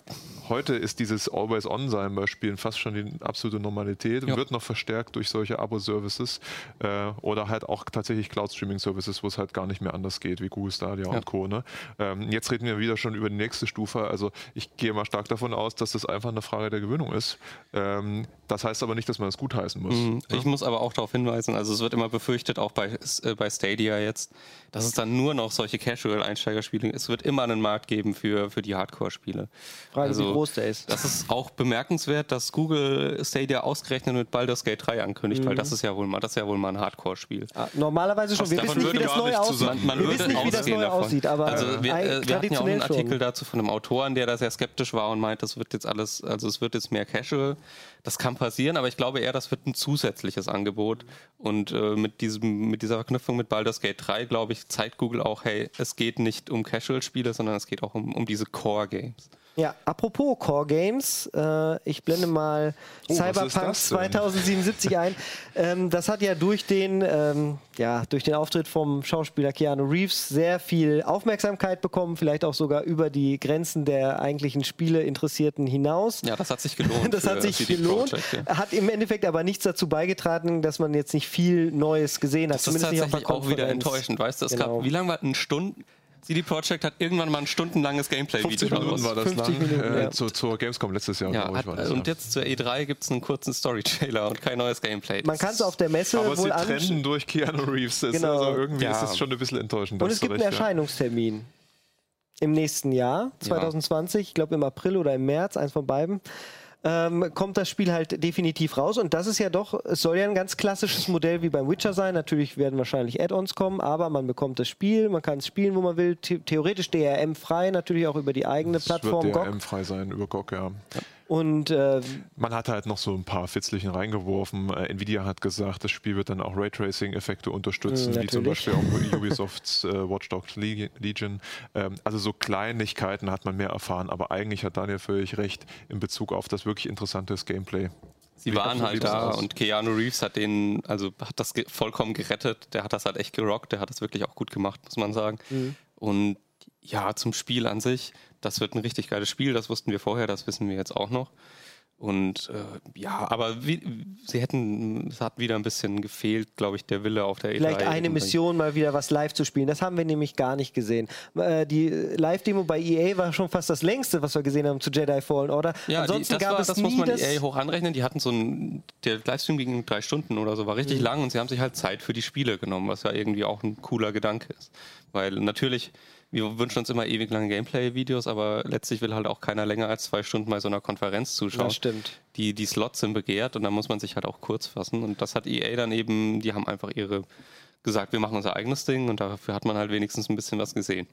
heute ist dieses always on sein bei Spielen fast schon die absolute Normalität und ja. wird noch verstärkt durch solche Abo-Services äh, oder halt auch tatsächlich Cloud-Streaming-Services, wo es halt gar nicht mehr anders geht, wie Google Stadia ja. und Co. Ne? Ähm, jetzt reden wir wieder schon über die nächste Stufe. Also ich gehe mal stark davon aus, dass das einfach eine Frage der Gewöhnung ist. Ähm, das heißt aber nicht, dass man das gutheißen muss. Mhm. Ich muss aber auch darauf hinweisen, also es wird immer befürchtet, auch bei, äh, bei Stadia jetzt, dass es dann nur noch solche Casual-Einsteigerspiele Es wird immer einen Markt geben für, für die Hardcore-Spiele. Frage, also, wie groß der ist. Das ist auch bemerkenswert, dass Google Stadia ausgerechnet mit Baldur's Gate 3 ankündigt, mhm. weil das ist ja wohl mal, das ja wohl mal ein Hardcore-Spiel. Ah, normalerweise schon. Wir wissen nicht, wie das neu aussieht. Man, man wir wissen nicht, wie das neu aussieht, aber also wir, äh, wir hatten ja auch einen Artikel schon. dazu von einem Autoren, der da sehr skeptisch war und meint, das wird jetzt alles, also es wird jetzt mehr Casual. Das kann passieren, aber ich glaube eher, das wird ein zusätzliches Angebot. Und äh, mit, diesem, mit dieser Verknüpfung mit Baldur's Gate 3, glaube ich, zeigt Google auch, hey, es geht nicht um Casual-Spiele, sondern es geht auch um, um diese Core-Games. Ja, apropos Core Games, äh, ich blende mal oh, Cyberpunk 2077 ein. Ähm, das hat ja durch den, ähm, ja durch den Auftritt vom Schauspieler Keanu Reeves sehr viel Aufmerksamkeit bekommen, vielleicht auch sogar über die Grenzen der eigentlichen Spiele-Interessierten hinaus. Ja, das hat sich gelohnt. das hat sich gelohnt. Project, ja. Hat im Endeffekt aber nichts dazu beigetragen, dass man jetzt nicht viel Neues gesehen hat. Das ist tatsächlich auch wieder enttäuschend, weißt du? Es genau. gab, wie lange war eine Stunde? CD Projekt hat irgendwann mal ein stundenlanges Gameplay-Video 50 Minuten war das 50 lang, Minuten, äh, ja. zu, zur Gamescom letztes Jahr. Ja, hat, ich, das, und ja. jetzt zur E3 gibt es einen kurzen Story-Trailer und kein neues Gameplay. Man kann es auf der Messe Aber wohl sie trennen durch Keanu Reeves. Genau. Also irgendwie ja. ist es schon ein bisschen enttäuschend. Und es gibt einen Erscheinungstermin im nächsten Jahr, 2020, ich glaube im April oder im März, eins von beiden ähm, kommt das Spiel halt definitiv raus. Und das ist ja doch, es soll ja ein ganz klassisches Modell wie beim Witcher sein. Natürlich werden wahrscheinlich Add-ons kommen, aber man bekommt das Spiel, man kann es spielen, wo man will. The theoretisch DRM frei, natürlich auch über die eigene das Plattform. Wird DRM frei sein über GOG, ja. ja. Und äh, man hat halt noch so ein paar Fitzlichen reingeworfen. Äh, Nvidia hat gesagt, das Spiel wird dann auch Raytracing-Effekte unterstützen, wie zum Beispiel auch Ubisofts äh, Watch Dogs Legion. Ähm, also so Kleinigkeiten hat man mehr erfahren, aber eigentlich hat Daniel völlig recht in Bezug auf das wirklich interessante Gameplay. Sie waren halt da und Keanu Reeves hat den, also hat das ge vollkommen gerettet. Der hat das halt echt gerockt, der hat das wirklich auch gut gemacht, muss man sagen. Mhm. Und ja, zum Spiel an sich das wird ein richtig geiles Spiel, das wussten wir vorher, das wissen wir jetzt auch noch. Und äh, ja, aber wie, sie hätten, es hat wieder ein bisschen gefehlt, glaube ich, der Wille auf der E3. Vielleicht eine Mission, mal wieder was live zu spielen. Das haben wir nämlich gar nicht gesehen. Äh, die Live-Demo bei EA war schon fast das längste, was wir gesehen haben zu Jedi Fallen Order. Ja, Ansonsten die, das, gab war, es das muss man EA hoch anrechnen. Die hatten so ein, der Livestream ging drei Stunden oder so, war richtig mhm. lang und sie haben sich halt Zeit für die Spiele genommen, was ja irgendwie auch ein cooler Gedanke ist. Weil natürlich wir wünschen uns immer ewig lange Gameplay-Videos, aber letztlich will halt auch keiner länger als zwei Stunden bei so einer Konferenz zuschauen. Das stimmt. Die, die Slots sind begehrt und da muss man sich halt auch kurz fassen. Und das hat EA dann eben, die haben einfach ihre gesagt, wir machen unser eigenes Ding und dafür hat man halt wenigstens ein bisschen was gesehen.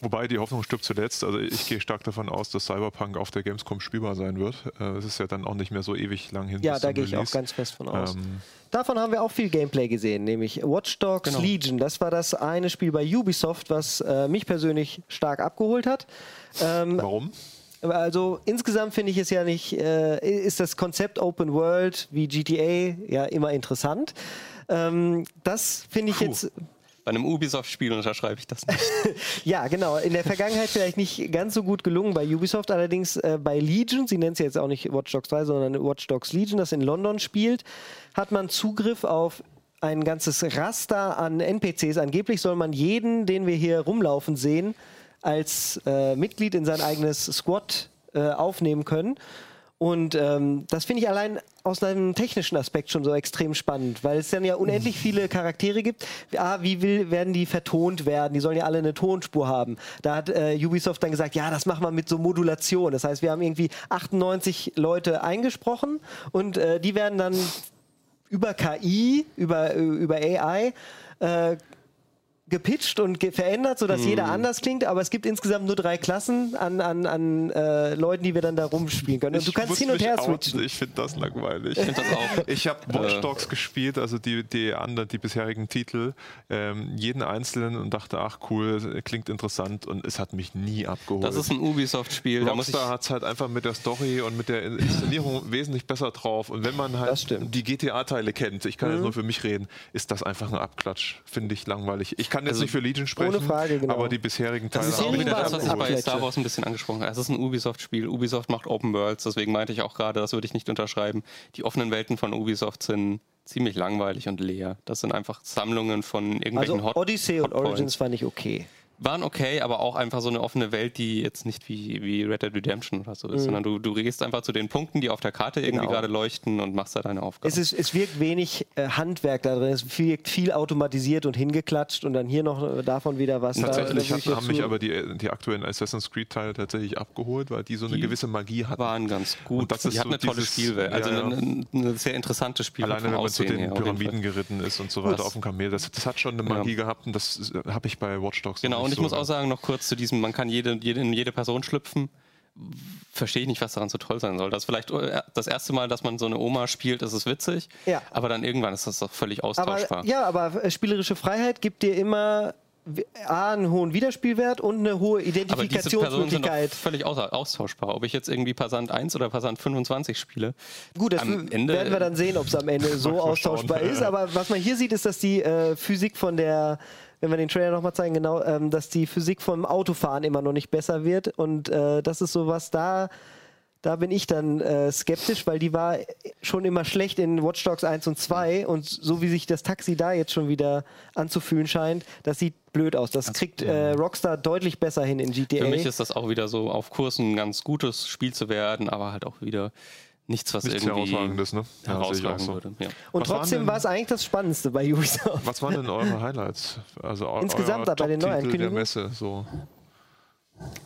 Wobei die Hoffnung stirbt zuletzt. Also ich gehe stark davon aus, dass Cyberpunk auf der Gamescom spielbar sein wird. Äh, es ist ja dann auch nicht mehr so ewig lang hin. Ja, da gehe ich auch ganz fest von aus. Ähm, Davon haben wir auch viel Gameplay gesehen, nämlich Watch Dogs genau. Legion. Das war das eine Spiel bei Ubisoft, was äh, mich persönlich stark abgeholt hat. Ähm, Warum? Also insgesamt finde ich es ja nicht, äh, ist das Konzept Open World wie GTA ja immer interessant. Ähm, das finde ich Puh. jetzt bei einem Ubisoft-Spiel unterschreibe ich das nicht. ja, genau. In der Vergangenheit vielleicht nicht ganz so gut gelungen bei Ubisoft, allerdings äh, bei Legion, sie nennt es jetzt auch nicht Watch Dogs 3, sondern Watch Dogs Legion, das in London spielt, hat man Zugriff auf ein ganzes Raster an NPCs. Angeblich soll man jeden, den wir hier rumlaufen sehen, als äh, Mitglied in sein eigenes Squad äh, aufnehmen können. Und ähm, das finde ich allein aus einem technischen Aspekt schon so extrem spannend, weil es dann ja unendlich viele Charaktere gibt. Ah, wie will, werden die vertont werden? Die sollen ja alle eine Tonspur haben. Da hat äh, Ubisoft dann gesagt, ja, das machen wir mit so Modulation. Das heißt, wir haben irgendwie 98 Leute eingesprochen und äh, die werden dann über KI, über, über AI äh, gepitcht und ge verändert, sodass Mhm. jeder anders klingt, aber es gibt insgesamt nur drei Klassen an, an, an äh, Leuten, die wir dann da rumspielen können. Und du kannst hin und her outen, switchen. Ich finde das langweilig. Ich. Ich habe Watch Dogs gespielt, also die, die anderen, die bisherigen Titel, ähm, jeden einzelnen und dachte, ach cool, klingt interessant und es hat mich nie abgeholt. Das ist ein Ubisoft-Spiel. Da muss ich Rockstar hat es halt einfach mit der Story und mit der Inszenierung wesentlich besser drauf. Und wenn man halt. Mhm. die GTA-Teile kennt, ich kann jetzt nur für mich reden, ist das einfach ein Abklatsch. Finde ich langweilig. Ich kann jetzt nicht für Legion sprechen, Frage, genau. aber die bisherigen Das Teile ist auch wieder das, was ich bei. Star Wars ein bisschen angesprochen habe. Es ist ein Ubisoft-Spiel. Ubisoft macht Open Worlds, deswegen meinte ich auch gerade, das würde ich nicht unterschreiben. Die offenen Welten von Ubisoft sind ziemlich langweilig und leer. Das sind einfach Sammlungen von irgendwelchen Also Hot Odyssey und Hotpoints. Origins fand ich okay. Waren okay, aber auch einfach so eine offene Welt, die jetzt nicht wie, wie Red Dead Redemption oder so ist, sondern du, du gehst einfach zu den Punkten, die auf der Karte irgendwie Genau. gerade leuchten und machst da deine Aufgaben. Es, ist, es wirkt wenig äh, Handwerk da drin. Es wirkt viel automatisiert und hingeklatscht und dann hier noch äh, davon wieder was. Tatsächlich da, hat, haben mich aber die, die aktuellen Assassin's Creed-Teile tatsächlich abgeholt, weil die so eine Die gewisse Magie hatten. waren ganz gut. Und das ist die hatten so eine tolle Spielwelt. Also ja, ja. Eine, eine sehr interessante Spiel Alleine wenn man zu den her. Pyramiden geritten ist und so weiter Das- auf dem Kamel, das, das hat schon eine Magie gehabt und das äh, habe ich bei Watch Dogs Genau, und ich muss auch sagen, noch kurz zu diesem, man kann jede, jede, in jede Person schlüpfen. Verstehe ich nicht, was daran so toll sein soll. Das ist vielleicht äh, das erste Mal, dass man so eine Oma spielt, ist es witzig. Ja. Aber dann irgendwann ist das doch völlig austauschbar. Aber, ja, aber äh, spielerische Freiheit gibt dir immer A, einen hohen Wiederspielwert und eine hohe Identifikationsmöglichkeit. völlig austauschbar. Ob ich jetzt irgendwie Passant 1 oder Passant 25 spiele. Gut, das am Ende- werden wir dann sehen, ob es am Ende so Mal schauen. austauschbar ist. Aber was man hier sieht, ist, dass die äh, Physik von der, wenn wir den Trailer nochmal zeigen, genau, ähm, dass die Physik vom Autofahren immer noch nicht besser wird. Und äh, das ist sowas, da, da bin ich dann äh, skeptisch, weil die war schon immer schlecht in Watch Dogs 1 und 2. Und so wie sich das Taxi da jetzt schon wieder anzufühlen scheint, das sieht blöd aus. Das kriegt äh, Rockstar deutlich besser hin in GTA. Für mich ist das auch wieder so auf Kurs ein ganz gutes Spiel zu werden, aber halt auch wieder nichts, was Nichts irgendwie Herausragendes, ne? Ja, herausragen so. würde. Ja. und Was trotzdem war es eigentlich das Spannendste bei Ubisoft. Was waren denn eure Highlights? Also Insgesamt euer bei den Top-Titel der? Messe. So.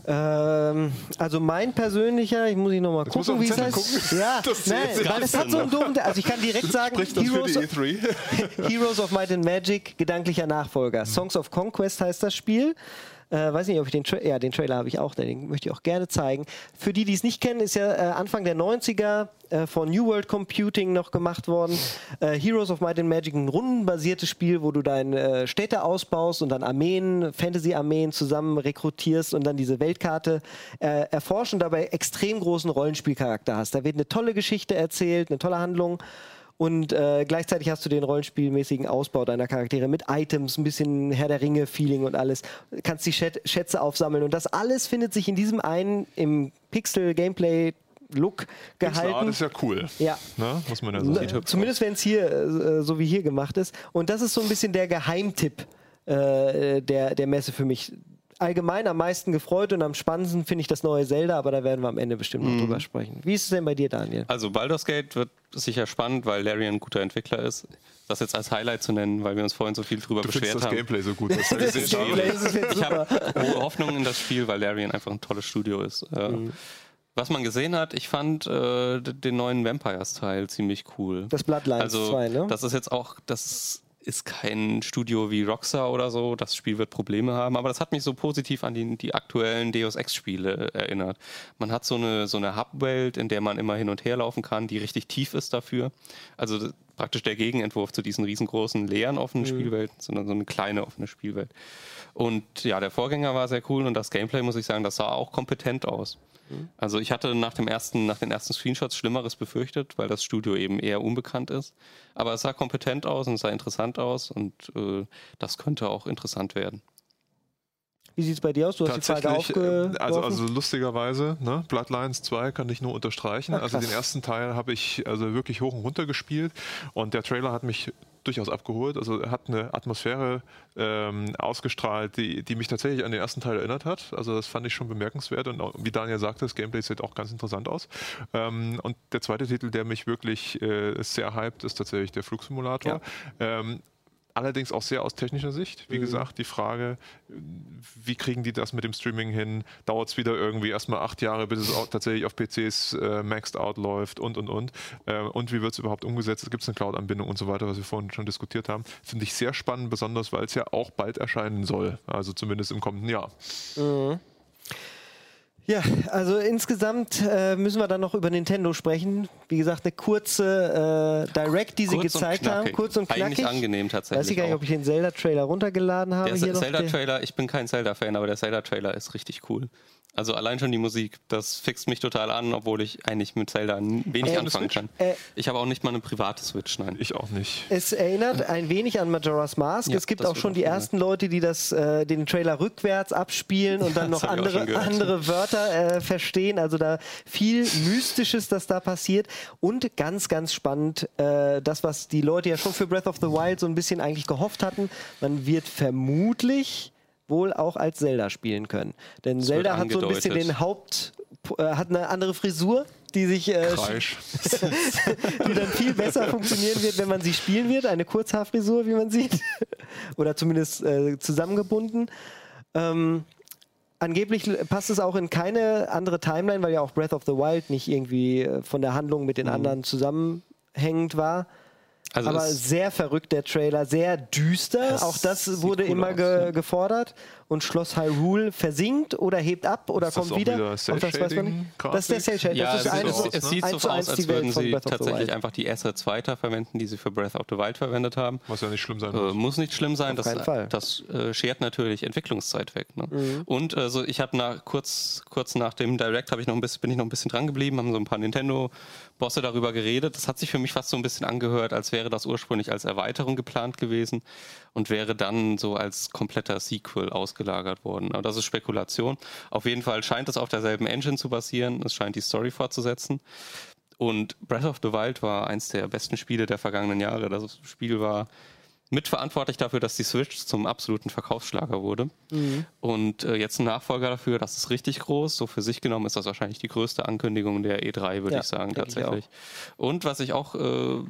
Ähm, also mein persönlicher, ich muss ich noch mal Jetzt musst du gucken, wie es heißt. Gucken. Ja, Das nein, weil es hat so einen doofen, also ich kann direkt sagen, Heroes, für die E E3? Heroes of Might and Magic, gedanklicher Nachfolger. Songs of Conquest heißt das Spiel. Äh, weiß nicht, ob ich den, Tra ja, den Trailer habe ich auch, den möchte ich auch gerne zeigen. Für die, die es nicht kennen, ist ja äh, Anfang der 90er äh, von New World Computing noch gemacht worden. Äh, Heroes of Might and Magic, ein rundenbasiertes Spiel, wo du deine äh, Städte ausbaust und dann Armeen, Fantasy-Armeen zusammen rekrutierst und dann diese Weltkarte äh, erforschst und dabei extrem großen Rollenspielcharakter hast. Da wird eine tolle Geschichte erzählt, eine tolle Handlung. Und äh, gleichzeitig hast du den rollenspielmäßigen Ausbau deiner Charaktere mit Items, ein bisschen Herr der Ringe-Feeling und alles. Kannst die Schät Schätze aufsammeln. Und das alles findet sich in diesem einen im Pixel-Gameplay-Look Pixel Art gehalten. ist ja cool. Ja. Ne? Muss man ja Ne, sagen. Zumindest wenn es hier äh, so wie hier gemacht ist. Und das ist so ein bisschen der Geheimtipp äh, der, der Messe für mich. Allgemein am meisten gefreut und am spannendsten finde ich das neue Zelda, aber da werden wir am Ende bestimmt Mhm. noch drüber sprechen. Wie ist es denn bei dir, Daniel? Also Baldur's Gate wird sicher spannend, weil Larry ein guter Entwickler ist. Das jetzt als Highlight zu nennen, weil wir uns vorhin so viel drüber Du findest beschwert das haben. Gameplay so gut. Das Das Gameplay ist Ich habe hohe Hoffnungen in das Spiel, weil Larian einfach ein tolles Studio ist. Äh, Mhm. Was man gesehen hat, ich fand äh, den neuen Vampires-Teil ziemlich cool. Das Bloodlines also, 2, ne? Das ist jetzt auch, das ist kein Studio wie Rockstar oder so. Das Spiel wird Probleme haben, aber das hat mich so positiv an die, die aktuellen Deus Ex-Spiele erinnert. Man hat so eine, so eine Hub-Welt, in der man immer hin und her laufen kann, die richtig tief ist dafür. Also praktisch der Gegenentwurf zu diesen riesengroßen leeren offenen Spielwelten, sondern so eine kleine offene Spielwelt. Und ja, der Vorgänger war sehr cool und das Gameplay, muss ich sagen, das sah auch kompetent aus. Also ich hatte nach, dem ersten, nach den ersten Screenshots Schlimmeres befürchtet, weil das Studio eben eher unbekannt ist. Aber es sah kompetent aus und es sah interessant aus und äh, das könnte auch interessant werden. Wie sieht es bei dir aus? Du hast die Frage Tatsächlich, aufgeworfen. also, also lustigerweise, ne? Bloodlines 2 kann ich nur unterstreichen. Ah, also den ersten Teil habe ich also wirklich hoch und runter gespielt und der Trailer hat mich durchaus abgeholt. Also er hat eine Atmosphäre ähm, ausgestrahlt, die, die mich tatsächlich an den ersten Teil erinnert hat. Also das fand ich schon bemerkenswert und auch, wie Daniel sagte, das Gameplay sieht auch ganz interessant aus. Ähm, und der zweite Titel, der mich wirklich äh, sehr hypt, ist tatsächlich der Flugsimulator. Ähm, allerdings auch sehr aus technischer Sicht. Wie mhm. gesagt, die Frage, wie kriegen die das mit dem Streaming hin? Dauert es wieder irgendwie erstmal acht Jahre, bis es auch tatsächlich auf PCs äh, maxed out läuft und und und. Äh, und wie wird es überhaupt umgesetzt? Gibt es eine Cloud-Anbindung und so weiter, was wir vorhin schon diskutiert haben. Finde ich sehr spannend, besonders weil es ja auch bald erscheinen soll. Also zumindest im kommenden Jahr. Mhm. Ja, also insgesamt äh, müssen wir dann noch über Nintendo sprechen. Wie gesagt, eine kurze äh, Direct, die sie kurz gezeigt haben. Kurz und knackig. Eigentlich angenehm tatsächlich. Weiß ich gar nicht, ob ich den Zelda-Trailer runtergeladen habe. Der Zelda-Trailer, ich bin kein Zelda-Fan, aber der Zelda-Trailer ist richtig cool. Also allein schon die Musik, das fixt mich total an, obwohl ich eigentlich mit Zelda wenig äh, anfangen kann. Äh, ich habe auch nicht mal eine private Switch, nein. Ich auch nicht. Es erinnert ein wenig an Majora's Mask. Ja, es gibt auch schon die ersten Leute, die das, äh, den Trailer rückwärts abspielen und dann noch andere, andere Wörter äh, verstehen. Also da viel Mystisches, das da passiert. Und ganz, ganz spannend, äh, das, was die Leute ja schon für Breath of the Wild so ein bisschen eigentlich gehofft hatten. Man wird vermutlich wohl auch als Zelda spielen können. Denn das Zelda hat so ein bisschen den Haupt, äh, hat eine andere Frisur, die sich äh, die dann viel besser funktionieren wird, wenn man sie spielen wird. Eine Kurzhaarfrisur, wie man sieht. Oder zumindest äh, zusammengebunden. Ähm, angeblich passt es auch in keine andere Timeline, weil ja auch Breath of the Wild nicht irgendwie äh, von der Handlung mit den mhm. anderen zusammenhängend war. Also aber sehr verrückt der Trailer, sehr düster. Auch das wurde immer ge gefordert und Schloss Hyrule versinkt oder hebt ab oder kommt wieder. wieder das weiß man nicht. Das ist der Cell Shading. Ja, das ist es, so, es sieht so aus, als würden sie tatsächlich einfach die Assets weiterverwenden, die sie für Breath of the Wild verwendet haben. Muss ja nicht schlimm sein. Äh, muss nicht schlimm sein. Auf das, Fall. das äh, schert natürlich Entwicklungszeit weg. Ne? Mhm. Und also ich habe nach kurz kurz nach dem Direct ich noch ein bisschen, bin ich noch ein bisschen dran geblieben, haben so ein paar Nintendo Bosse darüber geredet. Das hat sich für mich fast so ein bisschen angehört, als wäre das ursprünglich als Erweiterung geplant gewesen und wäre dann so als kompletter Sequel ausgelagert worden. Aber das ist Spekulation. Auf jeden Fall scheint es auf derselben Engine zu basieren. Es scheint die Story fortzusetzen. Und Breath of the Wild war eins der besten Spiele der vergangenen Jahre. Das Spiel war mitverantwortlich dafür, dass die Switch zum absoluten Verkaufsschlager wurde. Mhm. Und äh, jetzt ein Nachfolger dafür, das ist richtig groß. So für sich genommen ist das wahrscheinlich die größte Ankündigung der E3, würde ja, ich sagen, tatsächlich. Ich Und was ich auch, äh,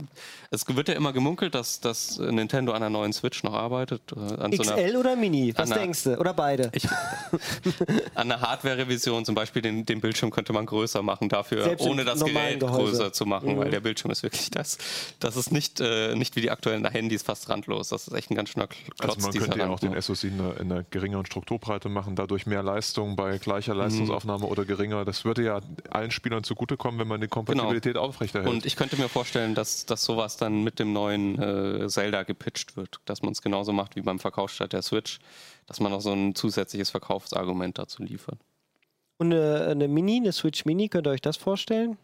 es wird ja immer gemunkelt, dass, dass Nintendo an einer neuen Switch noch arbeitet. Äh, an XL so einer, oder Mini? Was einer, denkst du? Oder beide? Ich, an einer Hardware-Revision zum Beispiel den, den Bildschirm könnte man größer machen, dafür Selbst ohne das Gerät Gehäuse. größer zu machen, mhm. weil der Bildschirm ist wirklich das. Das ist nicht, äh, nicht wie die aktuellen Handys fast rand endlos. Das ist echt ein ganz schöner Klotz. Also man könnte ja auch den SoC in einer, in einer, geringeren Strukturbreite machen, dadurch mehr Leistung bei gleicher mhm. Leistungsaufnahme mhm. oder geringer. Das würde ja allen Spielern zugutekommen, wenn man die Kompatibilität genau. aufrechterhält. Und ich könnte mir vorstellen, dass, dass sowas dann mit dem neuen äh, Zelda gepitcht wird, dass man es genauso macht wie beim Verkaufsstart der Switch, dass man noch so ein zusätzliches Verkaufsargument dazu liefert. Und eine, eine Mini, eine Switch Mini, könnt ihr euch das vorstellen?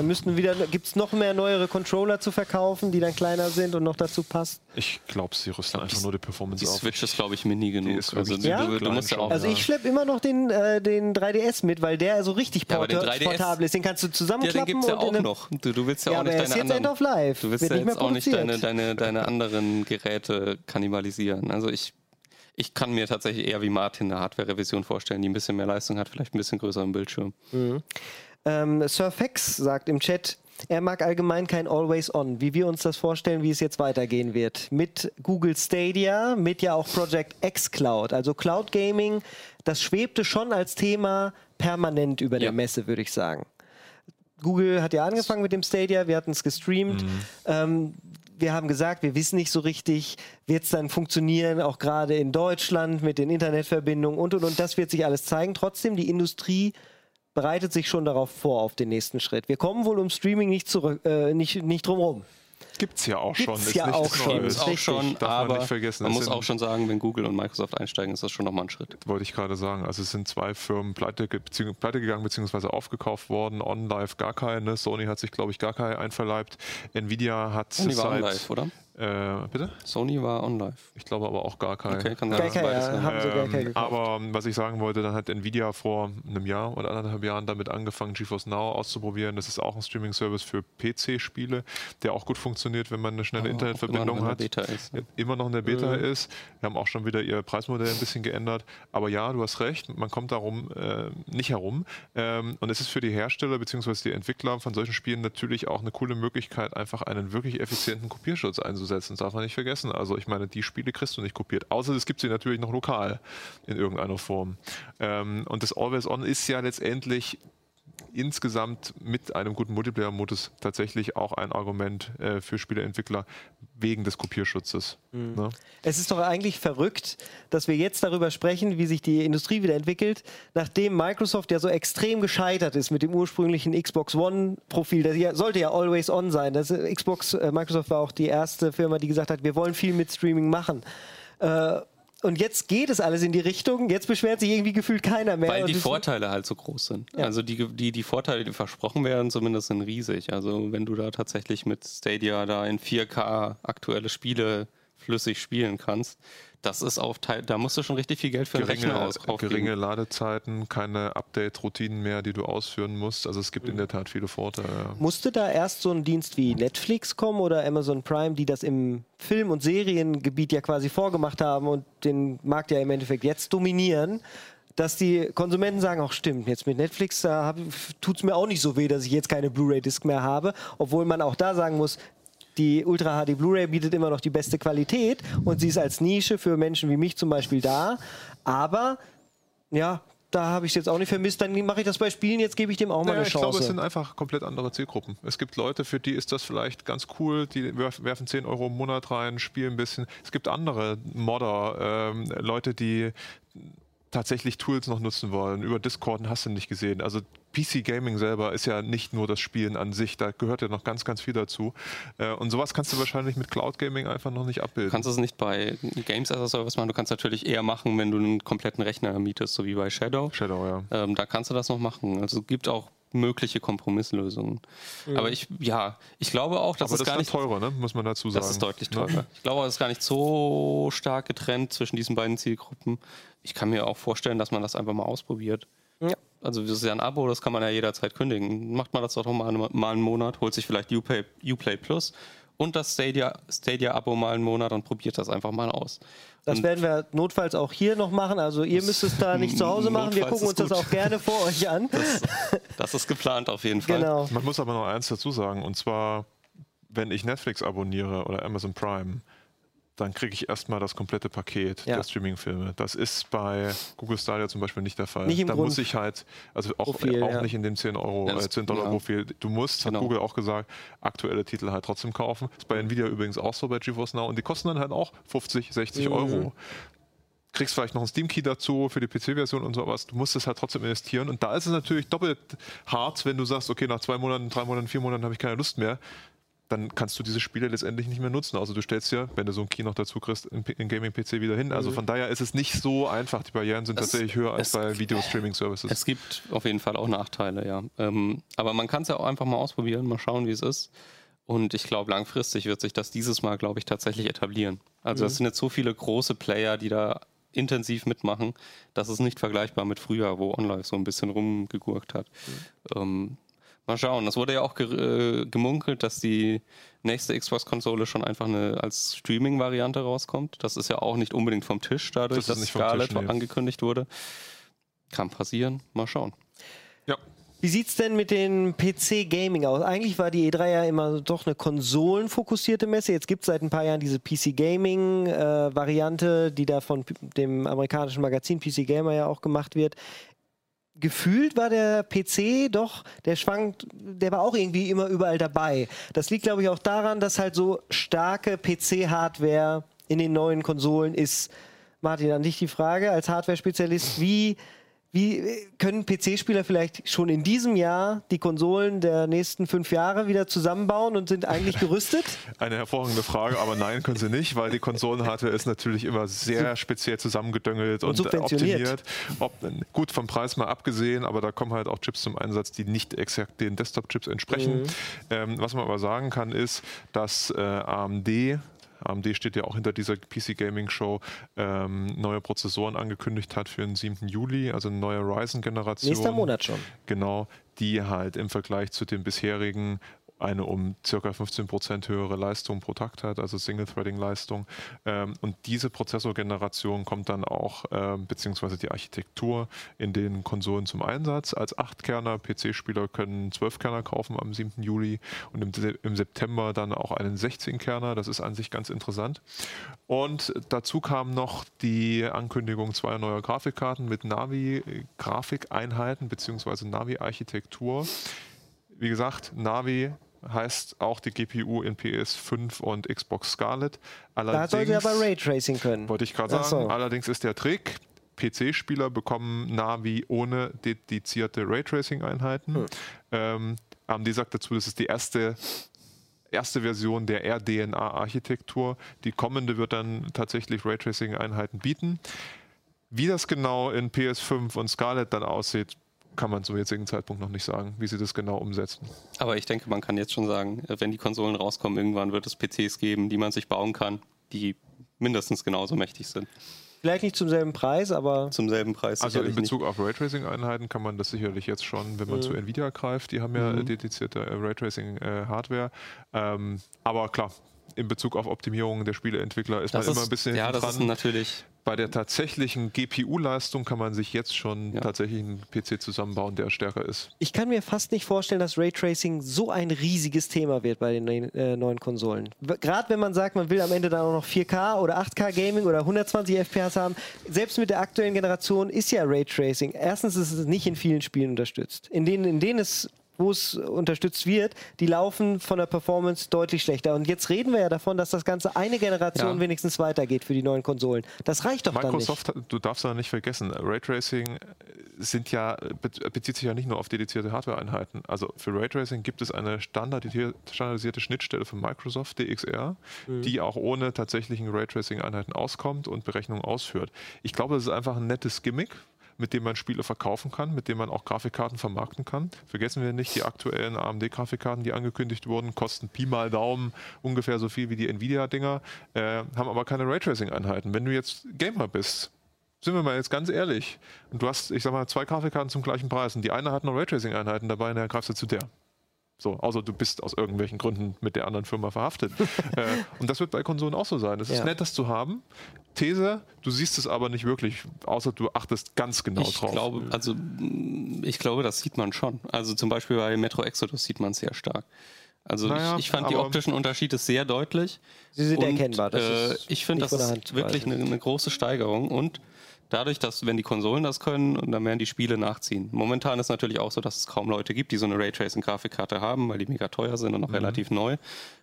Dann müssten wieder, gibt es noch mehr neuere Controller zu verkaufen, die dann kleiner sind und noch dazu passt? Ich glaube, sie rüsten einfach nur die Performance die auf. Die Switch ist, glaube ich, mini genug. also, ja? du, du musst ja auch, also ich schleppe immer noch den, äh, den 3DS mit, weil der so richtig port ja, 3DS, portabel ist. Den kannst du zusammenklappen. Ja, den gibt es ja auch noch. Du, du, willst ja, ja auch nicht deine jetzt anderen, End of Life. Du willst ja jetzt auch nicht deine, deine, deine anderen Geräte kannibalisieren. Also ich ich kann mir tatsächlich eher wie Martin eine Hardware-Revision vorstellen, die ein bisschen mehr Leistung hat, vielleicht ein bisschen größeren Bildschirm. Mhm. Ähm, Surfex sagt im Chat, er mag allgemein kein Always On, wie wir uns das vorstellen, wie es jetzt weitergehen wird. Mit Google Stadia, mit ja auch Project X Cloud, also Cloud Gaming, das schwebte schon als Thema permanent über ja. der Messe, würde ich sagen. Google hat ja angefangen mit dem Stadia, wir hatten es gestreamt. Mhm. Ähm, wir haben gesagt, wir wissen nicht so richtig, wird es dann funktionieren, auch gerade in Deutschland mit den Internetverbindungen und und und. Das wird sich alles zeigen. Trotzdem, die Industrie bereitet sich schon darauf vor, auf den nächsten Schritt. Wir kommen wohl um Streaming nicht, zurück, äh, nicht, nicht drum herum. Gibt es ja auch Gibt's schon. Gibt's ja auch schon. Gibt's auch schon, Darf aber man, nicht vergessen. man muss auch schon sagen, wenn Google und Microsoft einsteigen, ist das schon nochmal ein Schritt. Wollte ich gerade sagen. Also es sind zwei Firmen pleite, pleite gegangen bzw. aufgekauft worden. OnLive gar keine. Sony hat sich, glaube ich, gar keine einverleibt. Nvidia hat Sony war OnLive, oder? Äh, bitte? Sony war OnLive. Ich glaube aber auch gar kein. Okay, kann sein. Gar ja, haben sie gar ähm, aber was ich sagen wollte, dann hat Nvidia vor einem Jahr oder anderthalb Jahren damit angefangen, GeForce Now auszuprobieren. Das ist auch ein Streaming-Service für PC-Spiele, der auch gut funktioniert, wenn man eine schnelle oh, Internetverbindung immer hat. Ist, ne? Immer noch in der Beta mhm. ist. Wir haben auch schon wieder ihr Preismodell ein bisschen geändert. Aber ja, du hast recht, man kommt darum äh, nicht herum. Ähm, und es ist für die Hersteller bzw. die Entwickler von solchen Spielen natürlich auch eine coole Möglichkeit, einfach einen wirklich effizienten Kopierschutz einzusetzen umzusetzen. Das darf man nicht vergessen. Also ich meine, die Spiele kriegst du nicht kopiert. Außer es gibt sie natürlich noch lokal in irgendeiner Form. Ähm, und das Always On ist ja letztendlich insgesamt mit einem guten Multiplayer-Modus tatsächlich auch ein Argument äh, für Spieleentwickler wegen des Kopierschutzes. Mhm. Ne? Es ist doch eigentlich verrückt, dass wir jetzt darüber sprechen, wie sich die Industrie wieder entwickelt, nachdem Microsoft ja so extrem gescheitert ist mit dem ursprünglichen Xbox One-Profil. Das sollte ja always on sein. Das, äh, Xbox, äh, Microsoft war auch die erste Firma, die gesagt hat, wir wollen viel mit Streaming machen. Äh, und jetzt geht es alles in die Richtung, jetzt beschwert sich irgendwie gefühlt keiner mehr. Weil die Vorteile halt so groß sind. Ja. Also die, die, die Vorteile, die versprochen werden, zumindest sind riesig. Also wenn du da tatsächlich mit Stadia da in 4K aktuelle Spiele flüssig spielen kannst, das ist auf Teil, da musst du schon richtig viel Geld für geringe, den Rechner ausgeben. Geringe Ladezeiten, keine Update-Routinen mehr, die du ausführen musst. Also es gibt in der Tat viele Vorteile. Musste da erst so ein Dienst wie Netflix kommen oder Amazon Prime, die das im Film- und Seriengebiet ja quasi vorgemacht haben und den Markt ja im Endeffekt jetzt dominieren? dass die Konsumenten sagen, auch stimmt, jetzt mit Netflix da tut es mir auch nicht so weh, dass ich jetzt keine Blu-ray-Disc mehr habe, obwohl man auch da sagen muss, die Ultra HD Blu-ray bietet immer noch die beste Qualität und sie ist als Nische für Menschen wie mich zum Beispiel da. Aber ja, da habe ich es jetzt auch nicht vermisst. Dann mache ich das bei Spielen, jetzt gebe ich dem auch mal naja, eine Chance. Ich glaube, es sind einfach komplett andere Zielgruppen. Es gibt Leute, für die ist das vielleicht ganz cool, die werfen 10 Euro im Monat rein, spielen ein bisschen. Es gibt andere Modder, ähm, Leute, die tatsächlich Tools noch nutzen wollen. Über Discord hast du nicht gesehen. Also PC Gaming selber ist ja nicht nur das Spielen an sich, da gehört ja noch ganz, ganz viel dazu. Äh, und sowas kannst du wahrscheinlich mit Cloud Gaming einfach noch nicht abbilden. Du kannst es nicht bei Games as a Service machen, du kannst natürlich eher machen, wenn du einen kompletten Rechner mietest, so wie bei Shadow. Shadow, ja. Ähm, da kannst du das noch machen. Also es gibt auch mögliche Kompromisslösungen. Mhm. Aber ich, ja, ich glaube auch, dass Aber es das gar nicht teurer, ne? muss man dazu sagen. Das ist deutlich teurer. Ja. Ich glaube, es ist gar nicht so stark getrennt zwischen diesen beiden Zielgruppen. Ich kann mir auch vorstellen, dass man das einfach mal ausprobiert. Ja. Also das ist ja ein Abo, das kann man ja jederzeit kündigen. Macht man das doch mal, mal einen Monat, holt sich vielleicht Uplay, Uplay Plus und das Stadia, Stadia-Abo mal einen Monat und probiert das einfach mal aus. Das und werden wir notfalls auch hier noch machen. Also ihr müsst es da nicht zu Hause machen. Wir gucken uns gut. das auch gerne vor euch an. Das, das, ist geplant auf jeden Fall. Genau. Man muss aber noch eins dazu sagen. Und zwar, wenn ich Netflix abonniere oder Amazon Prime, dann kriege ich erstmal das komplette Paket ja. der Streaming-Filme. Das ist bei Google Stadia zum Beispiel nicht der Fall. Nicht da Grund muss ich halt, also auch, Profil, auch ja. nicht in dem 10 Euro, ja, äh, 10 Dollar Profil. Du musst, genau. hat Google auch gesagt, aktuelle Titel halt trotzdem kaufen. Das ist bei Nvidia übrigens auch so bei GeForce Now und die kosten dann halt auch 50, 60 mhm. Euro kriegst vielleicht noch einen Steam-Key dazu für die PC-Version und sowas. Du musst es halt trotzdem investieren. Und da ist es natürlich doppelt hart, wenn du sagst, okay, nach zwei Monaten, drei Monaten, vier Monaten habe ich keine Lust mehr dann kannst du diese Spiele letztendlich nicht mehr nutzen. Also du stellst ja, wenn du so ein Key noch dazu kriegst, in Gaming-PC wieder hin. Also mhm. von daher ist es nicht so einfach. Die Barrieren sind es, tatsächlich höher als bei Video-Streaming-Services. Es gibt auf jeden Fall auch Nachteile, ja. Ähm, aber man kann es ja auch einfach mal ausprobieren, mal schauen, wie es ist. Und ich glaube, langfristig wird sich das dieses Mal, glaube ich, tatsächlich etablieren. Also es mhm. sind jetzt so viele große Player, die da intensiv mitmachen. Das ist nicht vergleichbar mit früher, wo OnLive so ein bisschen rumgegurkt hat. Mhm. Ähm, Mal schauen. Es wurde ja auch ge äh, gemunkelt, dass die nächste Xbox-Konsole schon einfach eine, als Streaming-Variante rauskommt. Das ist ja auch nicht unbedingt vom Tisch, dadurch, das dass Scarlett Tisch, nee. angekündigt wurde. Kann passieren. Mal schauen. Ja. Wie sieht es denn mit den PC-Gaming aus? Eigentlich war die E3 ja immer doch eine konsolenfokussierte Messe. Jetzt gibt es seit ein paar Jahren diese PC-Gaming-Variante, äh, die da von dem amerikanischen Magazin PC Gamer ja auch gemacht wird gefühlt war der PC doch, der schwankt, der war auch irgendwie immer überall dabei. Das liegt, glaube ich, auch daran, dass halt so starke PC-Hardware in den neuen Konsolen ist. Martin, an dich die Frage als Hardware-Spezialist, wie wie können PC-Spieler vielleicht schon in diesem Jahr die Konsolen der nächsten fünf Jahre wieder zusammenbauen und sind eigentlich gerüstet? Eine hervorragende Frage, aber nein, können sie nicht, weil die Konsolenhardware ist natürlich immer sehr speziell zusammengedöngelt und, und optimiert. Ob, gut, vom Preis mal abgesehen, aber da kommen halt auch Chips zum Einsatz, die nicht exakt den Desktop-Chips entsprechen. Mhm. Ähm, was man aber sagen kann, ist, dass äh, AMD AMD steht ja auch hinter dieser PC Gaming Show, ähm, neue Prozessoren angekündigt hat für den 7. Juli, also eine neue Ryzen-Generation. Nächster Monat schon. Genau, die halt im Vergleich zu den bisherigen eine um circa 15% höhere Leistung pro Takt hat, also Single-Threading-Leistung. Ähm, und diese Prozessorgeneration kommt dann auch, ähm, beziehungsweise die Architektur in den Konsolen zum Einsatz. Als 8-Kerner PC-Spieler können 12-Kerner kaufen am 7. Juli und im, im September dann auch einen 16-Kerner. Das ist an sich ganz interessant. Und dazu kam noch die Ankündigung zweier neuer Grafikkarten mit Navi-Grafikeinheiten beziehungsweise Navi-Architektur. Wie gesagt, Navi heißt auch die GPU in PS5 und Xbox Scarlet. Allerdings, da soll sie aber Raytracing können. Wollte ich gerade sagen. So. Allerdings ist der Trick, PC-Spieler bekommen Navi ohne dedizierte Raytracing-Einheiten. Hm. Ähm, AMD sagt dazu, das ist die erste erste Version der RDNA-Architektur. Die kommende wird dann tatsächlich Raytracing-Einheiten bieten. Wie das genau in PS5 und Scarlett dann aussieht, kann man zum jetzigen Zeitpunkt noch nicht sagen, wie sie das genau umsetzen. Aber ich denke, man kann jetzt schon sagen, äh, wenn die Konsolen rauskommen, irgendwann wird es PCs geben, die man sich bauen kann, die mindestens genauso mächtig sind. Vielleicht nicht zum selben Preis, aber. Zum selben Preis. Also in Bezug nicht. auf Raytracing-Einheiten kann man das sicherlich jetzt schon, wenn man mhm. zu Nvidia greift, die haben ja mhm. dedizierte äh, Raytracing-Hardware. Ähm, aber klar, in Bezug auf Optimierung der Spieleentwickler ist das man ist, immer ein bisschen. Ja, das dran. ist natürlich bei der tatsächlichen GPU-Leistung kann man sich jetzt schon ja. tatsächlich einen PC zusammenbauen, der stärker ist. Ich kann mir fast nicht vorstellen, dass Raytracing so ein riesiges Thema wird bei den äh, neuen Konsolen. Gerade wenn man sagt, man will am Ende dann auch noch 4K oder 8K Gaming oder 120 FPS haben. Selbst mit der aktuellen Generation ist ja Raytracing. Erstens ist es nicht in vielen Spielen unterstützt. In denen, in denen es wo es unterstützt wird, die laufen von der Performance deutlich schlechter. Und jetzt reden wir ja davon, dass das Ganze eine Generation ja. wenigstens weitergeht für die neuen Konsolen. Das reicht doch Microsoft, dann nicht. du darfst da nicht vergessen, Raytracing sind ja, bezieht sich ja nicht nur auf dedizierte Hardware-Einheiten. Also für Raytracing gibt es eine standardisierte Schnittstelle von Microsoft, DXR, mhm. die auch ohne tatsächlichen Raytracing-Einheiten auskommt und Berechnungen ausführt. Ich glaube, das ist einfach ein nettes Gimmick, mit dem man Spiele verkaufen kann, mit dem man auch Grafikkarten vermarkten kann. Vergessen wir nicht, die aktuellen AMD-Grafikkarten, die angekündigt wurden, kosten Pi mal Daumen ungefähr so viel wie die Nvidia-Dinger, äh, haben aber keine Raytracing-Einheiten. Wenn du jetzt Gamer bist, sind wir mal jetzt ganz ehrlich, und du hast, ich sag mal, zwei Grafikkarten zum gleichen Preis und die eine hat noch Raytracing-Einheiten dabei, dann greifst du zu der. So, außer du bist aus irgendwelchen Gründen mit der anderen Firma verhaftet. äh, und das wird bei Konsolen auch so sein. Es ist ja. nett, das zu haben. These, du siehst es aber nicht wirklich, außer du achtest ganz genau ich drauf. Glaube, also, ich glaube, das sieht man schon. Also zum Beispiel bei Metro Exodus sieht man es sehr stark. Also naja, ich, ich, fand die optischen Unterschiede sehr deutlich. Sie sind und, erkennbar. Äh, ich finde, das ist wirklich eine, eine, große Steigerung und dadurch, dass wenn die Konsolen das können, dann werden die Spiele nachziehen. Momentan ist natürlich auch so, dass es kaum Leute gibt, die so eine Raytracing-Grafikkarte haben, weil die mega teuer sind und noch mhm. relativ neu.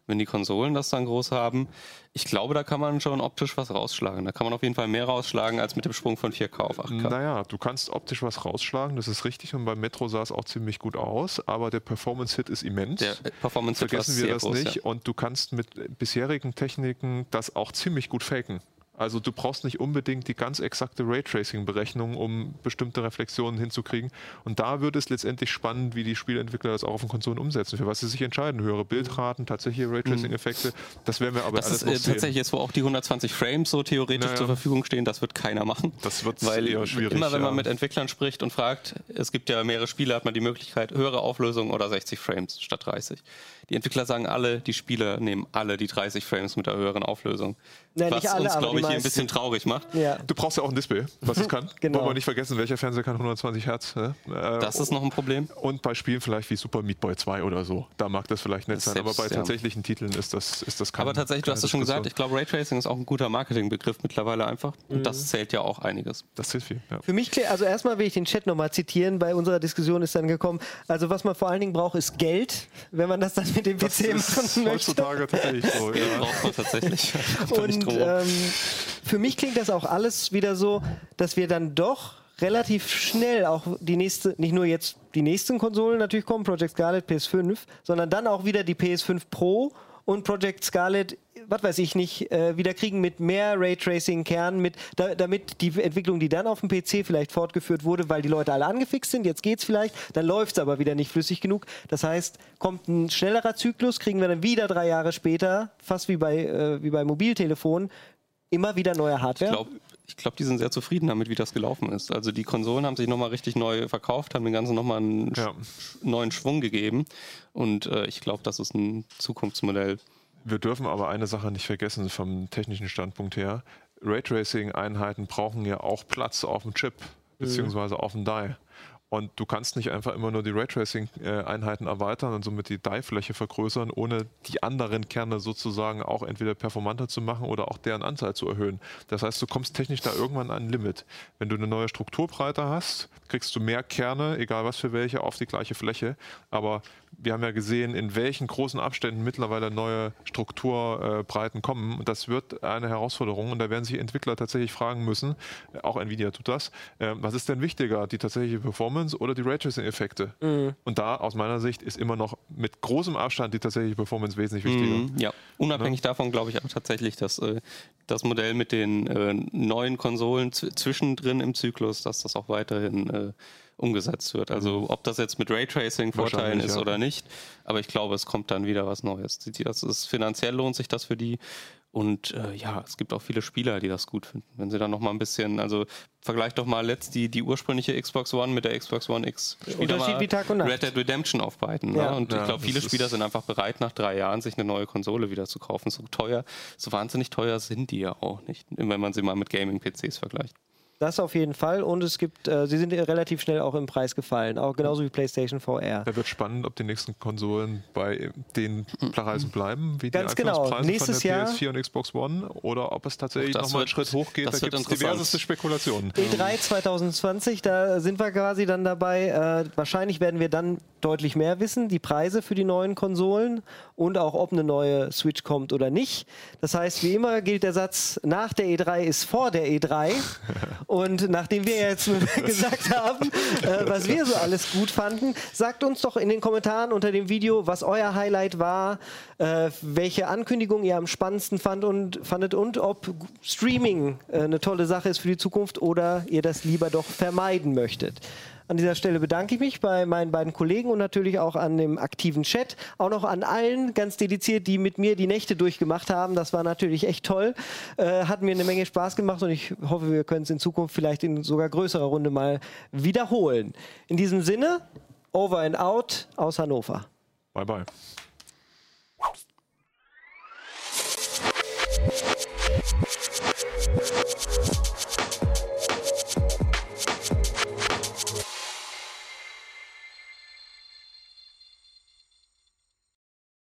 Wenn die Konsolen das dann groß haben, ich glaube, da kann man schon optisch was rausschlagen. Da kann man auf jeden Fall mehr rausschlagen als mit dem Sprung von 4K auf 8K. Naja, du kannst optisch was rausschlagen, das ist richtig und beim Metro sah es auch ziemlich gut aus, aber der Performance-Hit ist immens. Der Performance-Hit Vergessen wir das groß, nicht ja. und du kannst mit bisherigen Techniken das auch ziemlich gut faken. Also du brauchst nicht unbedingt die ganz exakte Raytracing-Berechnung, um bestimmte Reflexionen hinzukriegen. Und da wird es letztendlich spannend, wie die Spielentwickler das auch auf den Konsolen umsetzen, für was sie sich entscheiden. Höhere Bildraten, tatsächliche Raytracing-Effekte, das werden wir aber das alles ist, noch äh, sehen. Tatsächlich jetzt, wo auch die 120 Frames so theoretisch naja. zur Verfügung stehen, das wird keiner machen. Das wird weil eher schwierig. Immer wenn man mit Entwicklern spricht und fragt, es gibt ja mehrere Spiele, hat man die Möglichkeit, höhere Auflösung oder 60 Frames statt 30. Die Entwickler sagen alle, die Spieler nehmen alle die 30 Frames mit der höheren Auflösung. Nein, was alle, uns, glaube ich, hier ein bisschen traurig macht. Ja. Du brauchst ja auch ein Display, was es kann. genau. Wollen wir nicht vergessen, welcher Fernseher kann 120 Hertz. Ne? Äh, das ist noch ein Problem. Und bei Spielen vielleicht wie Super Meat Boy 2 oder so. Da mag das vielleicht nett das sein, selbst, aber bei ja. tatsächlichen Titeln ist das, ist das kein, Aber tatsächlich, du hast es schon gesagt, ich glaube, Raytracing ist auch ein guter Marketingbegriff mittlerweile einfach. Und mhm. das zählt ja auch einiges. Das zählt viel, ja. Für mich, also erstmal will ich den Chat nochmal zitieren. Bei unserer Diskussion ist dann gekommen, also was man vor allen Dingen braucht, ist Geld, wenn man das dann mit dem PC machen möchte. Heutzutage tatsächlich so, ja. braucht man tatsächlich. Und ähm, für mich klingt das auch alles wieder so, dass wir dann doch relativ schnell auch die nächste, nicht nur jetzt die nächsten Konsolen natürlich kommen, Project Scarlet PS5, sondern dann auch wieder die PS5 Pro und Project Scarlet, was weiß ich nicht, äh, wieder kriegen mit mehr Raytracing-Kernen, mit, da, damit die Entwicklung, die dann auf dem PC vielleicht fortgeführt wurde, weil die Leute alle angefixt sind, jetzt geht's vielleicht, dann läuft es aber wieder nicht flüssig genug. Das heißt, kommt ein schnellerer Zyklus, kriegen wir dann wieder drei Jahre später, fast wie bei, äh, wie bei Mobiltelefonen, immer wieder neue Hardware? Ich glaube, ich glaube, die sind sehr zufrieden damit, wie das gelaufen ist. Also die Konsolen haben sich nochmal richtig neu verkauft, haben den ganzen nochmal einen ja. neuen Schwung gegeben. Und äh, ich glaube, das ist ein Zukunftsmodell. Wir dürfen aber eine Sache nicht vergessen vom technischen Standpunkt her. Raytracing-Einheiten brauchen ja auch Platz auf dem Chip beziehungsweise mhm. auf dem Die. Und du kannst nicht einfach immer nur die Raytracing-Einheiten erweitern und somit die Die-Fläche vergrößern, ohne die anderen Kerne sozusagen auch entweder performanter zu machen oder auch deren Anzahl zu erhöhen. Das heißt, du kommst technisch da irgendwann an ein Limit. Wenn du eine neue Strukturbreite hast, kriegst du mehr Kerne, egal was für welche, auf die gleiche Fläche. Aber wir haben ja gesehen, in welchen großen Abständen mittlerweile neue Strukturbreiten kommen. Und das wird eine Herausforderung. Und da werden sich Entwickler tatsächlich fragen müssen, auch Nvidia tut das, äh, was ist denn wichtiger, die tatsächliche Performance oder die Raytracing-Effekte? Mhm. Und da aus meiner Sicht ist immer noch mit großem Abstand die tatsächliche Performance wesentlich wichtiger. Mhm, ja, unabhängig ja? Ne? davon glaube ich auch tatsächlich, dass äh, das Modell mit den äh, neuen Konsolen zwischendrin im Zyklus, dass das auch weiterhin äh, umgesetzt wird. Also mhm. ob das jetzt mit Raytracing Vorteilen ist ja. oder nicht, aber ich glaube, es kommt dann wieder was Neues. Das ist finanziell lohnt sich das für die. Und äh, ja, es gibt auch viele Spieler, die das gut finden. Wenn sie dann noch mal ein bisschen, also vergleich doch mal letzt die, die ursprüngliche Xbox One mit der Xbox One X. Unterschied wie Tag und Nacht. Red Dead Redemption aufbreiten. Ne? Ja. Ne? Und ja, ich glaube, viele Spieler sind einfach bereit, nach drei Jahren sich eine neue Konsole wieder zu kaufen. So teuer, so wahnsinnig teuer sind die ja auch nicht, wenn man sie mal mit Gaming-PCs vergleicht. Das auf jeden Fall. Und es gibt, äh, sie sind relativ schnell auch im Preis gefallen, auch genauso wie PlayStation VR. Da wird spannend, ob die nächsten Konsolen bei den Preisen bleiben, wie Ganz die genau. Nächstes von der PS4 Jahr. und Xbox One, oder ob es tatsächlich nochmal einen Schritt hoch geht. Da gibt es diverseste Spekulationen. E3 2020, da sind wir quasi dann dabei. Äh, wahrscheinlich werden wir dann deutlich mehr wissen, die Preise für die neuen Konsolen und auch, ob eine neue Switch kommt oder nicht. Das heißt, wie immer gilt der Satz, nach der E3 ist vor der E3. Und nachdem wir jetzt gesagt haben, äh, was wir so alles gut fanden, sagt uns doch in den Kommentaren unter dem Video, was euer Highlight war, äh, welche Ankündigung ihr am spannendsten fand und, fandet und ob Streaming äh, eine tolle Sache ist für die Zukunft oder ihr das lieber doch vermeiden möchtet. An dieser Stelle bedanke ich mich bei meinen beiden Kollegen und natürlich auch an dem aktiven Chat. Auch noch an allen ganz dediziert, die mit mir die Nächte durchgemacht haben. Das war natürlich echt toll. Äh, hat mir eine Menge Spaß gemacht und ich hoffe, wir können es in Zukunft vielleicht in sogar größerer Runde mal wiederholen. In diesem Sinne, over and out aus Hannover. Bye bye.